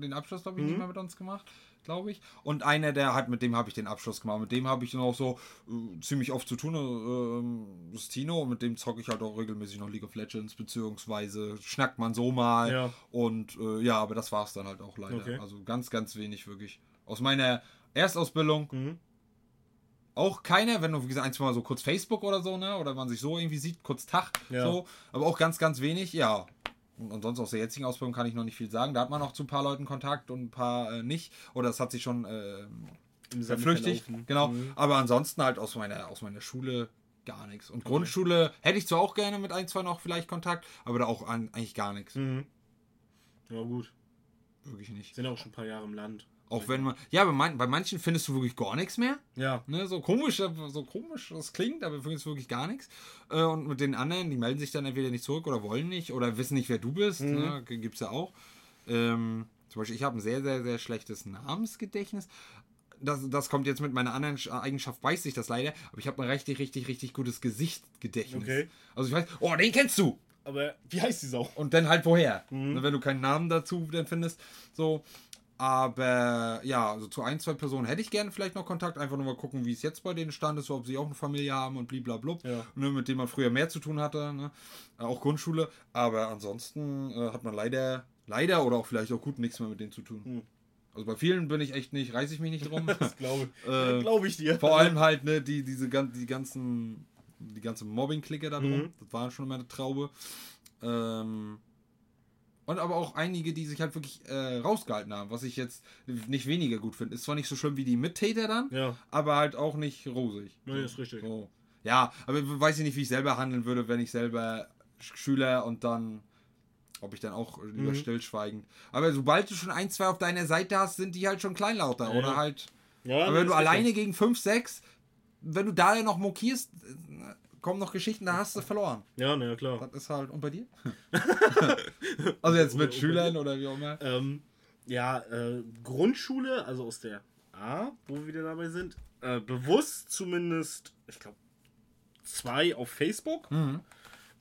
den Abschluss, glaube ich, Mhm. nicht mehr mit uns gemacht, glaube ich. Und einer, der hat, mit dem habe ich den Abschluss gemacht. Mit dem habe ich dann auch so äh, ziemlich oft zu tun. Äh, ähm, das ist Tino und mit dem zocke ich halt auch regelmäßig noch League of Legends, beziehungsweise schnackt man so mal. Ja. Und äh, ja, aber das war es dann halt auch leider. Okay. Also ganz, ganz wenig wirklich. Aus meiner Erstausbildung Mhm. auch keiner, wenn du, wie gesagt, ein, zwei Mal so kurz Facebook oder so, ne? Oder man sich so irgendwie sieht, kurz Tag, Ja. so. Aber auch ganz, ganz wenig, ja. Und ansonsten aus der jetzigen Ausbildung kann ich noch nicht viel sagen. Da hat man noch zu ein paar Leuten Kontakt und ein paar äh, nicht. Oder das hat sich schon äh, verflüchtigt. Genau. Mhm. Aber ansonsten halt aus meiner, aus meiner Schule gar nichts. Und Grundschule hätte ich zwar auch gerne mit ein, zwei noch vielleicht Kontakt, aber da auch an, eigentlich gar nichts. Mhm. Ja, gut. Wirklich nicht. Sind auch schon ein paar Jahre im Land. Auch wenn man. Ja, bei, man, bei manchen findest du wirklich gar nichts mehr. Ja. Ne, so komisch, so komisch das klingt, aber für uns wirklich gar nichts. Äh, Und mit den anderen, die melden sich dann entweder nicht zurück oder wollen nicht oder wissen nicht, wer du bist. Ne, Gibt es ja auch. Ähm, zum Beispiel, ich habe ein sehr, sehr, sehr schlechtes Namensgedächtnis. Das, das kommt jetzt mit meiner anderen Sch- Eigenschaft, weiß ich das leider, aber ich habe ein richtig, richtig, richtig gutes Gesichtsgedächtnis. Okay. Also ich weiß, oh, den kennst du! Aber wie heißt die Sau? Und dann halt woher. Mhm. Ne, Wenn du keinen Namen dazu dann findest. So. Aber ja, also zu ein, zwei Personen hätte ich gerne vielleicht noch Kontakt. Einfach nur mal gucken, wie es jetzt bei denen stand ist, ob sie auch eine Familie haben und bliblablub. Ja. Ne, mit dem man früher mehr zu tun hatte. Ne? Äh, Auch Grundschule. Aber ansonsten äh, hat man leider, leider oder auch vielleicht auch gut nichts mehr mit denen zu tun. Mhm. Also bei vielen bin ich echt nicht, reiße ich mich nicht drum. (laughs) Das glaube Äh, glaub ich dir. Vor allem halt, ne, die, diese die ganzen, die ganze Mobbing-Clique da drum. Mhm. Das war schon immer eine Traube. Ähm, und aber auch einige, die sich halt wirklich äh, rausgehalten haben, was ich jetzt nicht weniger gut finde. Ist zwar nicht so schlimm wie die Mittäter dann, Ja. aber halt auch nicht rosig. Nee, ist richtig. So. Ja, aber weiß ich nicht, wie ich selber handeln würde, wenn ich selber Sch- Schüler und dann, ob ich dann auch lieber Mhm. stillschweigend. Aber sobald du schon ein, zwei auf deiner Seite hast, sind die halt schon kleinlauter. Ja. Oder halt. Ja, Aber wenn du alleine gegen 5, 6, wenn du da noch mokierst, äh, kommen noch Geschichten, da hast du verloren. Ja, na ja, klar. Das ist halt. Und bei dir? (laughs) also jetzt mit Schülern oder wie auch immer. Ähm, ja, äh, Grundschule, also aus der A, wo wir wieder dabei sind, äh, bewusst zumindest, ich glaube, zwei auf Facebook. Mhm.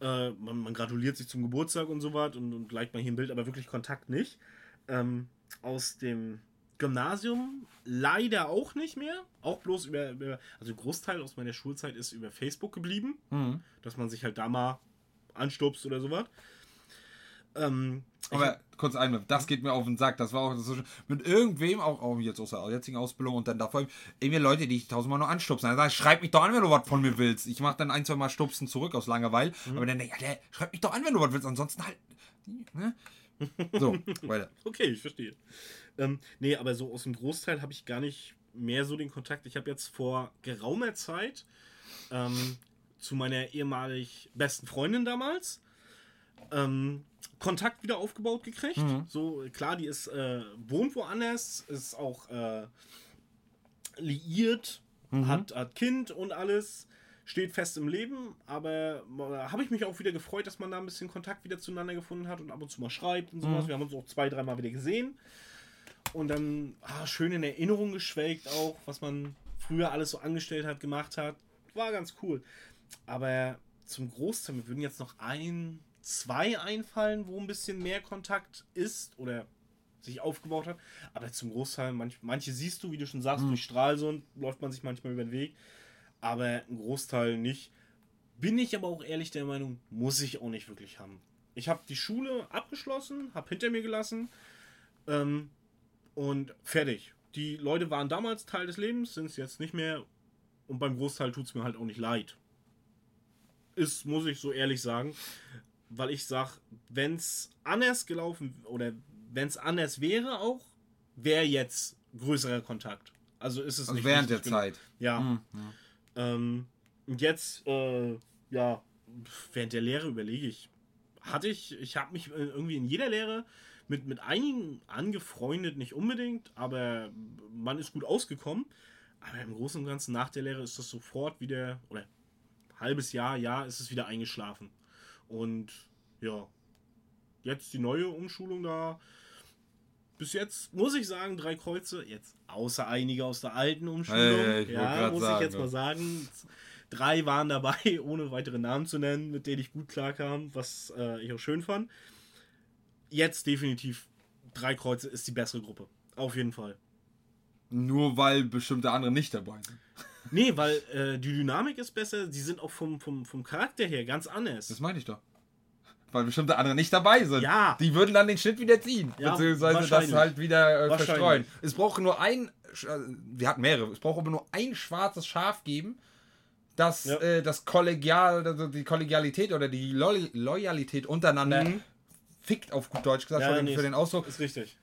Äh, man, man gratuliert sich zum Geburtstag und so was und, und liked mal hier ein Bild, aber wirklich Kontakt nicht. Ähm, aus dem Gymnasium leider auch nicht mehr. Auch bloß über, über, also Großteil aus meiner Schulzeit ist über Facebook geblieben, Mhm. dass man sich halt da mal anstupst oder sowas. Ähm, Aber kurz einmal, das geht mir auf den Sack. Das war auch so, mit irgendwem, auch, auch jetzt aus der jetzigen Ausbildung und dann davor, irgendwie Leute, die ich tausendmal nur anstupsen. Dann sag ich, schreib mich doch an, wenn du was von mir willst. Ich mach dann ein, zwei Mal Stupsen zurück aus Langeweile. Aber dann, ja, der, schreib mich doch an, wenn du was willst. Ansonsten halt. Ne? So, (laughs) weiter. Okay, ich verstehe. Ähm, nee, aber so aus dem Großteil habe ich gar nicht mehr so den Kontakt. Ich habe jetzt vor geraumer Zeit ähm, zu meiner ehemalig besten Freundin damals, ähm, Kontakt wieder aufgebaut gekriegt. Mhm. So, klar, die ist, äh, wohnt woanders, ist auch äh, liiert, Mhm. hat, hat Kind und alles, steht fest im Leben, aber äh, habe ich mich auch wieder gefreut, dass man da ein bisschen Kontakt wieder zueinander gefunden hat und ab und zu mal schreibt und sowas. Mhm. Wir haben uns auch zwei, dreimal wieder gesehen. Und dann ah, schön in Erinnerung geschwelgt auch, was man früher alles so angestellt hat, gemacht hat. War ganz cool. Aber zum Großteil, mir würden jetzt noch ein, zwei einfallen, wo ein bisschen mehr Kontakt ist oder sich aufgebaut hat. Aber zum Großteil, manch, manche siehst du, wie du schon sagst, durch Stralsund läuft man sich manchmal über den Weg. Aber ein Großteil nicht. Bin ich aber auch ehrlich der Meinung, muss ich auch nicht wirklich haben. Ich habe die Schule abgeschlossen, habe hinter mir gelassen ähm, und fertig. Die Leute waren damals Teil des Lebens, sind es jetzt nicht mehr. Und beim Großteil tut es mir halt auch nicht leid. Ist, muss ich so ehrlich sagen. Weil ich sage, wenn es anders gelaufen oder wenn es anders wäre auch, wäre jetzt größerer Kontakt. Also ist es Also nicht während der. Zeit. Ja. Mhm. Ähm, und jetzt, äh, ja, während der Lehre überlege ich, hatte ich, ich habe mich irgendwie in jeder Lehre mit, mit einigen angefreundet, nicht unbedingt, aber man ist gut ausgekommen. Aber im Großen und Ganzen nach der Lehre ist das sofort wieder, oder halbes Jahr, Jahr ist es wieder eingeschlafen. Und ja, jetzt die neue Umschulung da. Bis jetzt muss ich sagen, drei Kreuze, jetzt außer einige aus der alten Umschulung. Hey, ja, muss sagen, ich jetzt mal sagen. Drei waren dabei, (laughs) ohne weitere Namen zu nennen, mit denen ich gut klarkam, was äh, ich auch schön fand. Jetzt definitiv drei Kreuze ist die bessere Gruppe. Auf jeden Fall. Nur weil bestimmte andere nicht dabei sind. (laughs) Nee, weil äh, die Dynamik ist besser, die sind auch vom, vom, vom Charakter her ganz anders. Das meine ich doch. Weil bestimmte andere nicht dabei sind. Ja. Die würden dann den Schnitt wieder ziehen. Ja, beziehungsweise das halt wieder äh, verstreuen. Es braucht nur ein, äh, wir hatten mehrere, es braucht aber nur ein schwarzes Schaf geben, das Ja. äh, das Kollegial, also die Kollegialität oder die Lo Loyalität untereinander Mhm. Fickt, auf gut Deutsch gesagt, Ja, für, den, nee, für den Ausdruck, Ist richtig.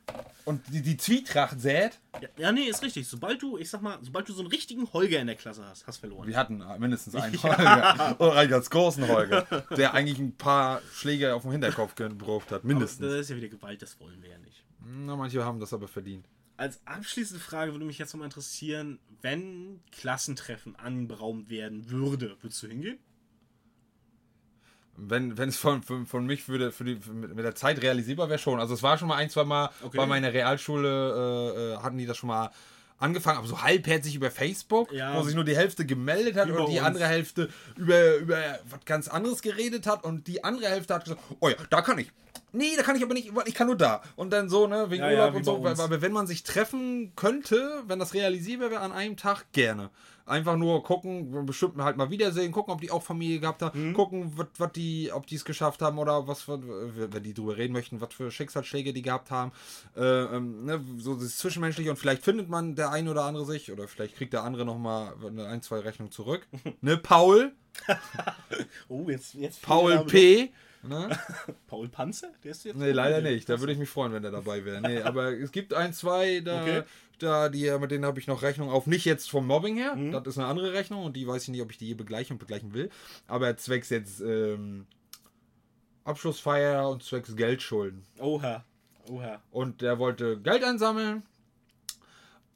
und die, die Zwietracht sät. Ja, ja, nee, ist richtig. Sobald du, ich sag mal, sobald du so einen richtigen Holger in der Klasse hast, hast verloren. Wir hatten mindestens einen (laughs) Holger. Und einen ganz großen Holger, der eigentlich ein paar Schläge auf dem Hinterkopf gebraucht hat. Aber Mindestens. Das ist ja wieder Gewalt, das wollen wir ja nicht. Na, manche haben das aber verdient. Als abschließende Frage würde mich jetzt nochmal interessieren, wenn Klassentreffen anberaumt werden würde, würdest du hingehen? Wenn wenn es von, von, von mich würde, für die, für mit der Zeit realisierbar wäre schon. Also es war schon mal ein, zwei Mal Okay. bei meiner Realschule, äh, äh, hatten die das schon mal angefangen, aber so halbherzig über Facebook, Ja. wo sich nur die Hälfte gemeldet hat Über und die uns. andere Hälfte über, über was ganz anderes geredet hat und die andere Hälfte hat gesagt, oh ja, da kann ich. Nee, da kann ich aber nicht, ich kann nur da. Und dann so, ne, wegen Ja, ja, Urlaub wie und so. Aber wenn man sich treffen könnte, wenn das realisierbar wäre an einem Tag, gerne. Einfach nur gucken, bestimmt halt mal wiedersehen, gucken, ob die auch Familie gehabt haben, Mhm. gucken, was, die, ob die es geschafft haben oder was, für, wenn die drüber reden möchten, was für Schicksalsschläge die gehabt haben. Äh, ähm, ne, so das Zwischenmenschliche und vielleicht findet man der ein oder andere sich oder vielleicht kriegt der andere nochmal eine ein, zwei Rechnung zurück. (laughs) ne, Paul, (laughs) Oh, jetzt, jetzt Paul P. Ne? (laughs) Paul Panzer? Der ist jetzt Nee, leider nicht. Da würde ich mich freuen, wenn der dabei wäre. Nee, aber es gibt ein, zwei, da, Okay. Da die, mit denen habe ich noch Rechnung auf. Nicht jetzt vom Mobbing her, Mhm. das ist eine andere Rechnung und die weiß ich nicht, ob ich die je begleiche und begleichen will. Aber zwecks jetzt ähm, Abschlussfeier und zwecks Geldschulden. Oha. Oha. Und der wollte Geld einsammeln,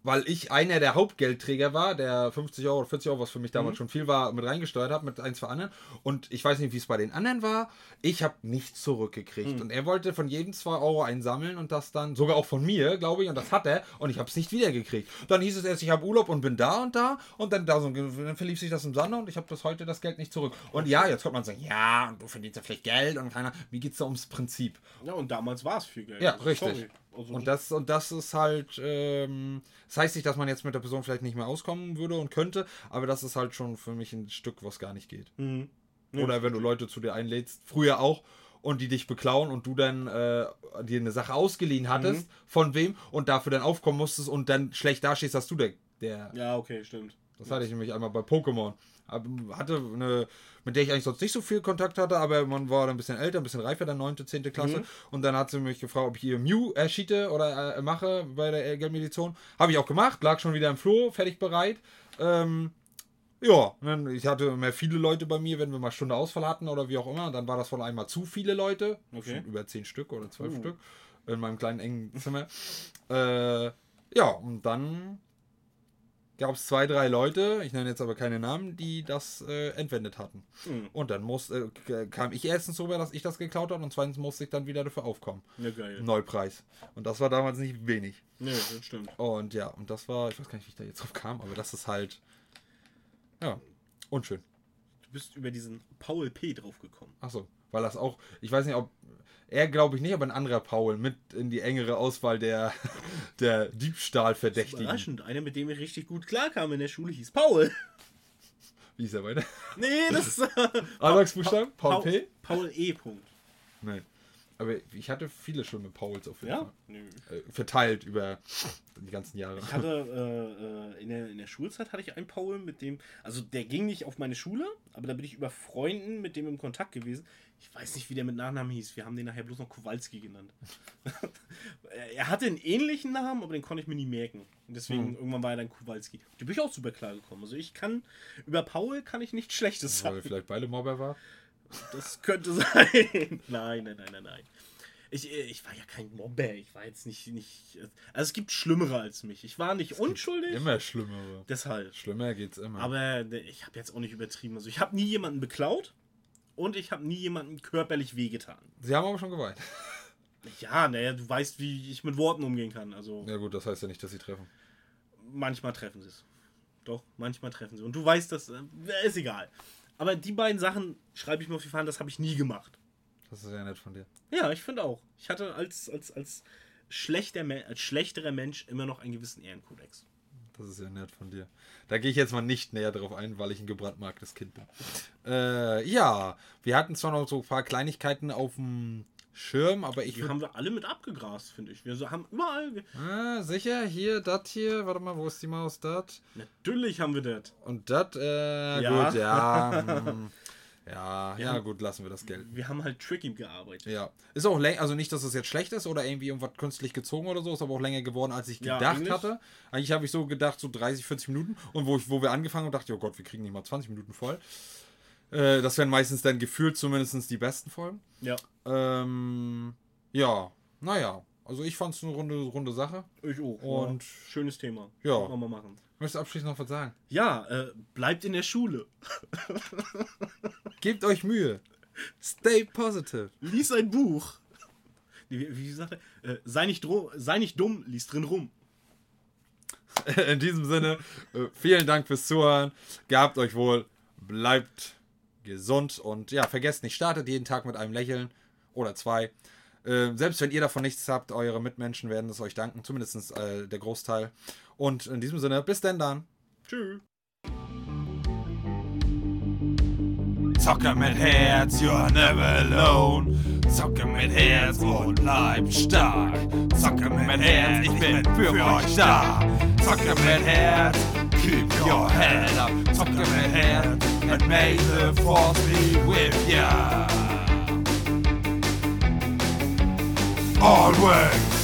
weil ich einer der Hauptgeldträger war, der 50 Euro oder 40 Euro, was für mich damals schon viel war, mit reingesteuert hat, mit ein, zwei anderen. Und ich weiß nicht, wie es bei den anderen war. Ich habe nichts zurückgekriegt. Und er wollte von jedem 2 Euro einsammeln und das dann, sogar auch von mir, glaube ich, und das hat er. Und ich habe es nicht wiedergekriegt. Dann hieß es erst, ich habe Urlaub und bin da und da. Und dann, da so, dann verlief sich das im Sande und ich habe das heute das Geld nicht zurück. Und ja, jetzt kommt man sagen, ja, und du verdienst ja vielleicht Geld und keiner. Mir geht es da ums Prinzip. Ja, und damals war es viel Geld. Ja, Also, richtig. sorry. Also, Und das, und das ist halt, ähm, das heißt nicht, dass man jetzt mit der Person vielleicht nicht mehr auskommen würde und könnte, aber das ist halt schon für mich ein Stück, was gar nicht geht. Mhm. Ja, Oder wenn du Leute zu dir einlädst, früher auch, und die dich beklauen und du dann äh, dir eine Sache ausgeliehen hattest, Mhm. von wem, und dafür dann aufkommen musstest und dann schlecht dastehst, dass du der, der Ja, okay, stimmt. das hatte ich nämlich einmal bei Pokémon. Hatte eine, mit der ich eigentlich sonst nicht so viel Kontakt hatte, aber man war dann ein bisschen älter, ein bisschen reifer, dann 9., 10. Klasse. Mhm. Und dann hat sie mich gefragt, ob ich ihr Mew erschiete oder äh, mache bei der äh, Geldmedition. Habe ich auch gemacht, lag schon wieder im Floh, fertig bereit. Ähm, Ja, ich hatte mehr viele Leute bei mir, wenn wir mal Stunde Ausfall hatten oder wie auch immer. Dann war das wohl einmal zu viele Leute. Okay. Über zehn Stück oder zwölf Uh. Stück. In meinem kleinen engen Zimmer. äh, ja, und dann gab es zwei, drei Leute, ich nenne jetzt aber keine Namen, die das äh, entwendet hatten. Mhm. Und dann muss, äh, kam ich erstens rüber, dass ich das geklaut habe und zweitens musste ich dann wieder dafür aufkommen. Ja, geil. Neupreis. Und das war damals nicht wenig. Nee, das stimmt. Und ja, und das war, ich weiß gar nicht, wie ich da jetzt drauf kam, aber das ist halt, ja, unschön. Du bist über diesen Paul P. draufgekommen. Achso, weil das auch, ich weiß nicht, ob, er glaube ich nicht, aber ein anderer Paul mit in die engere Auswahl der, (laughs) der Diebstahlverdächtigen. Überraschend. Einer, mit dem ich richtig gut klarkam in der Schule, hieß Paul. Wie ist er weiter? Nee, das (laughs) (laughs) ist. Anfangsbuchstaben? Paul P? Paul E. Punkt. Nein. Aber ich hatte viele schon mit Pauls auf jeden Ja? Nö. Fall. Äh, verteilt über die ganzen Jahre. Ich hatte (laughs) äh, äh, in, der, in der Schulzeit hatte ich einen Paul, mit dem, also der ging nicht auf meine Schule, aber da bin ich über Freunden mit dem im Kontakt gewesen. Ich weiß nicht, wie der mit Nachnamen hieß. Wir haben den nachher bloß noch Kowalski genannt. (laughs) er hatte einen ähnlichen Namen, aber den konnte ich mir nie merken. Und deswegen irgendwann war er dann Kowalski. Da bin ich auch super klar gekommen. Also ich kann über Paul kann ich nichts Schlechtes Weil er sagen. vielleicht beide Mobber war. Das könnte (laughs) sein. nein, nein, nein, nein, nein. Ich, ich war ja kein Mobber. Ich war jetzt nicht, nicht. Also es gibt Schlimmere als mich. Ich war nicht unschuldig. Immer schlimmere. Deshalb. Schlimmer geht's immer. Aber ne, ich habe jetzt auch nicht übertrieben. Also ich habe nie jemanden beklaut und ich habe nie jemanden körperlich wehgetan. Sie haben aber schon geweint. (laughs) Ja, naja, du weißt, wie ich mit Worten umgehen kann. Also Ja gut, das heißt ja nicht, dass sie treffen. manchmal treffen sie es. Doch, manchmal treffen sie. Und du weißt, das äh, ist egal. Aber die beiden Sachen schreibe ich mir auf die Fahnen, das habe ich nie gemacht. Das ist ja nett von dir. Ja, ich finde auch. Ich hatte als, als, als, schlechter, als schlechterer Mensch immer noch einen gewissen Ehrenkodex. Das ist ja nett von dir. Da gehe ich jetzt mal nicht näher drauf ein, weil ich ein gebrandmarktes Kind bin. Äh, ja, wir hatten zwar noch so ein paar Kleinigkeiten auf dem Schirm, aber ich Die haben wir alle mit abgegrast, finde ich. Wir so- haben überall. ge- Ah, sicher, hier, das hier, warte mal, wo ist die Maus, das? Natürlich haben wir das. Und das, äh, Ja. gut, ja. mm, (laughs) ja, ja, Ja. gut, lassen wir das Geld. Wir haben halt tricky gearbeitet. Ja. Ist auch länger, also nicht, dass es jetzt schlecht ist oder irgendwie irgendwas künstlich gezogen oder so, ist aber auch länger geworden, als ich Ja, gedacht eigentlich. hatte. Eigentlich habe ich so gedacht, so 30, 40 Minuten. Und wo, ich, wo wir angefangen haben, dachte ich, oh Gott, wir kriegen nicht mal 20 Minuten voll. Äh, das wären meistens dann gefühlt zumindest die besten Folgen. Ja. Ähm, ja, naja. Also ich fand es eine runde, runde Sache. Ich auch. Und- ja. schönes Thema. Ja. Können wir machen. Möchtest du abschließend noch was sagen? Ja, äh, bleibt in der Schule. (laughs) Gebt euch Mühe. Stay positive. Lies ein Buch. Wie, wie sagt er? Äh, sei, nicht sei nicht dumm, lies drin rum. (laughs) In diesem Sinne, äh, vielen Dank fürs Zuhören. Gehabt euch wohl. Bleibt gesund und ja, vergesst nicht, startet jeden Tag mit einem Lächeln oder zwei. Äh, selbst wenn ihr davon nichts habt, eure Mitmenschen werden es euch danken, zumindest äh, der Großteil. Und in diesem Sinne, bis denn dann. Tschüss. Zocker mit Herz, you're never alone. Zocker mit Herz und bleib stark. Zocker mit Herz, ich bin für euch da. Zocker mit Herz, keep your head up. Zocker mit Herz, and may the force be with ya. Always.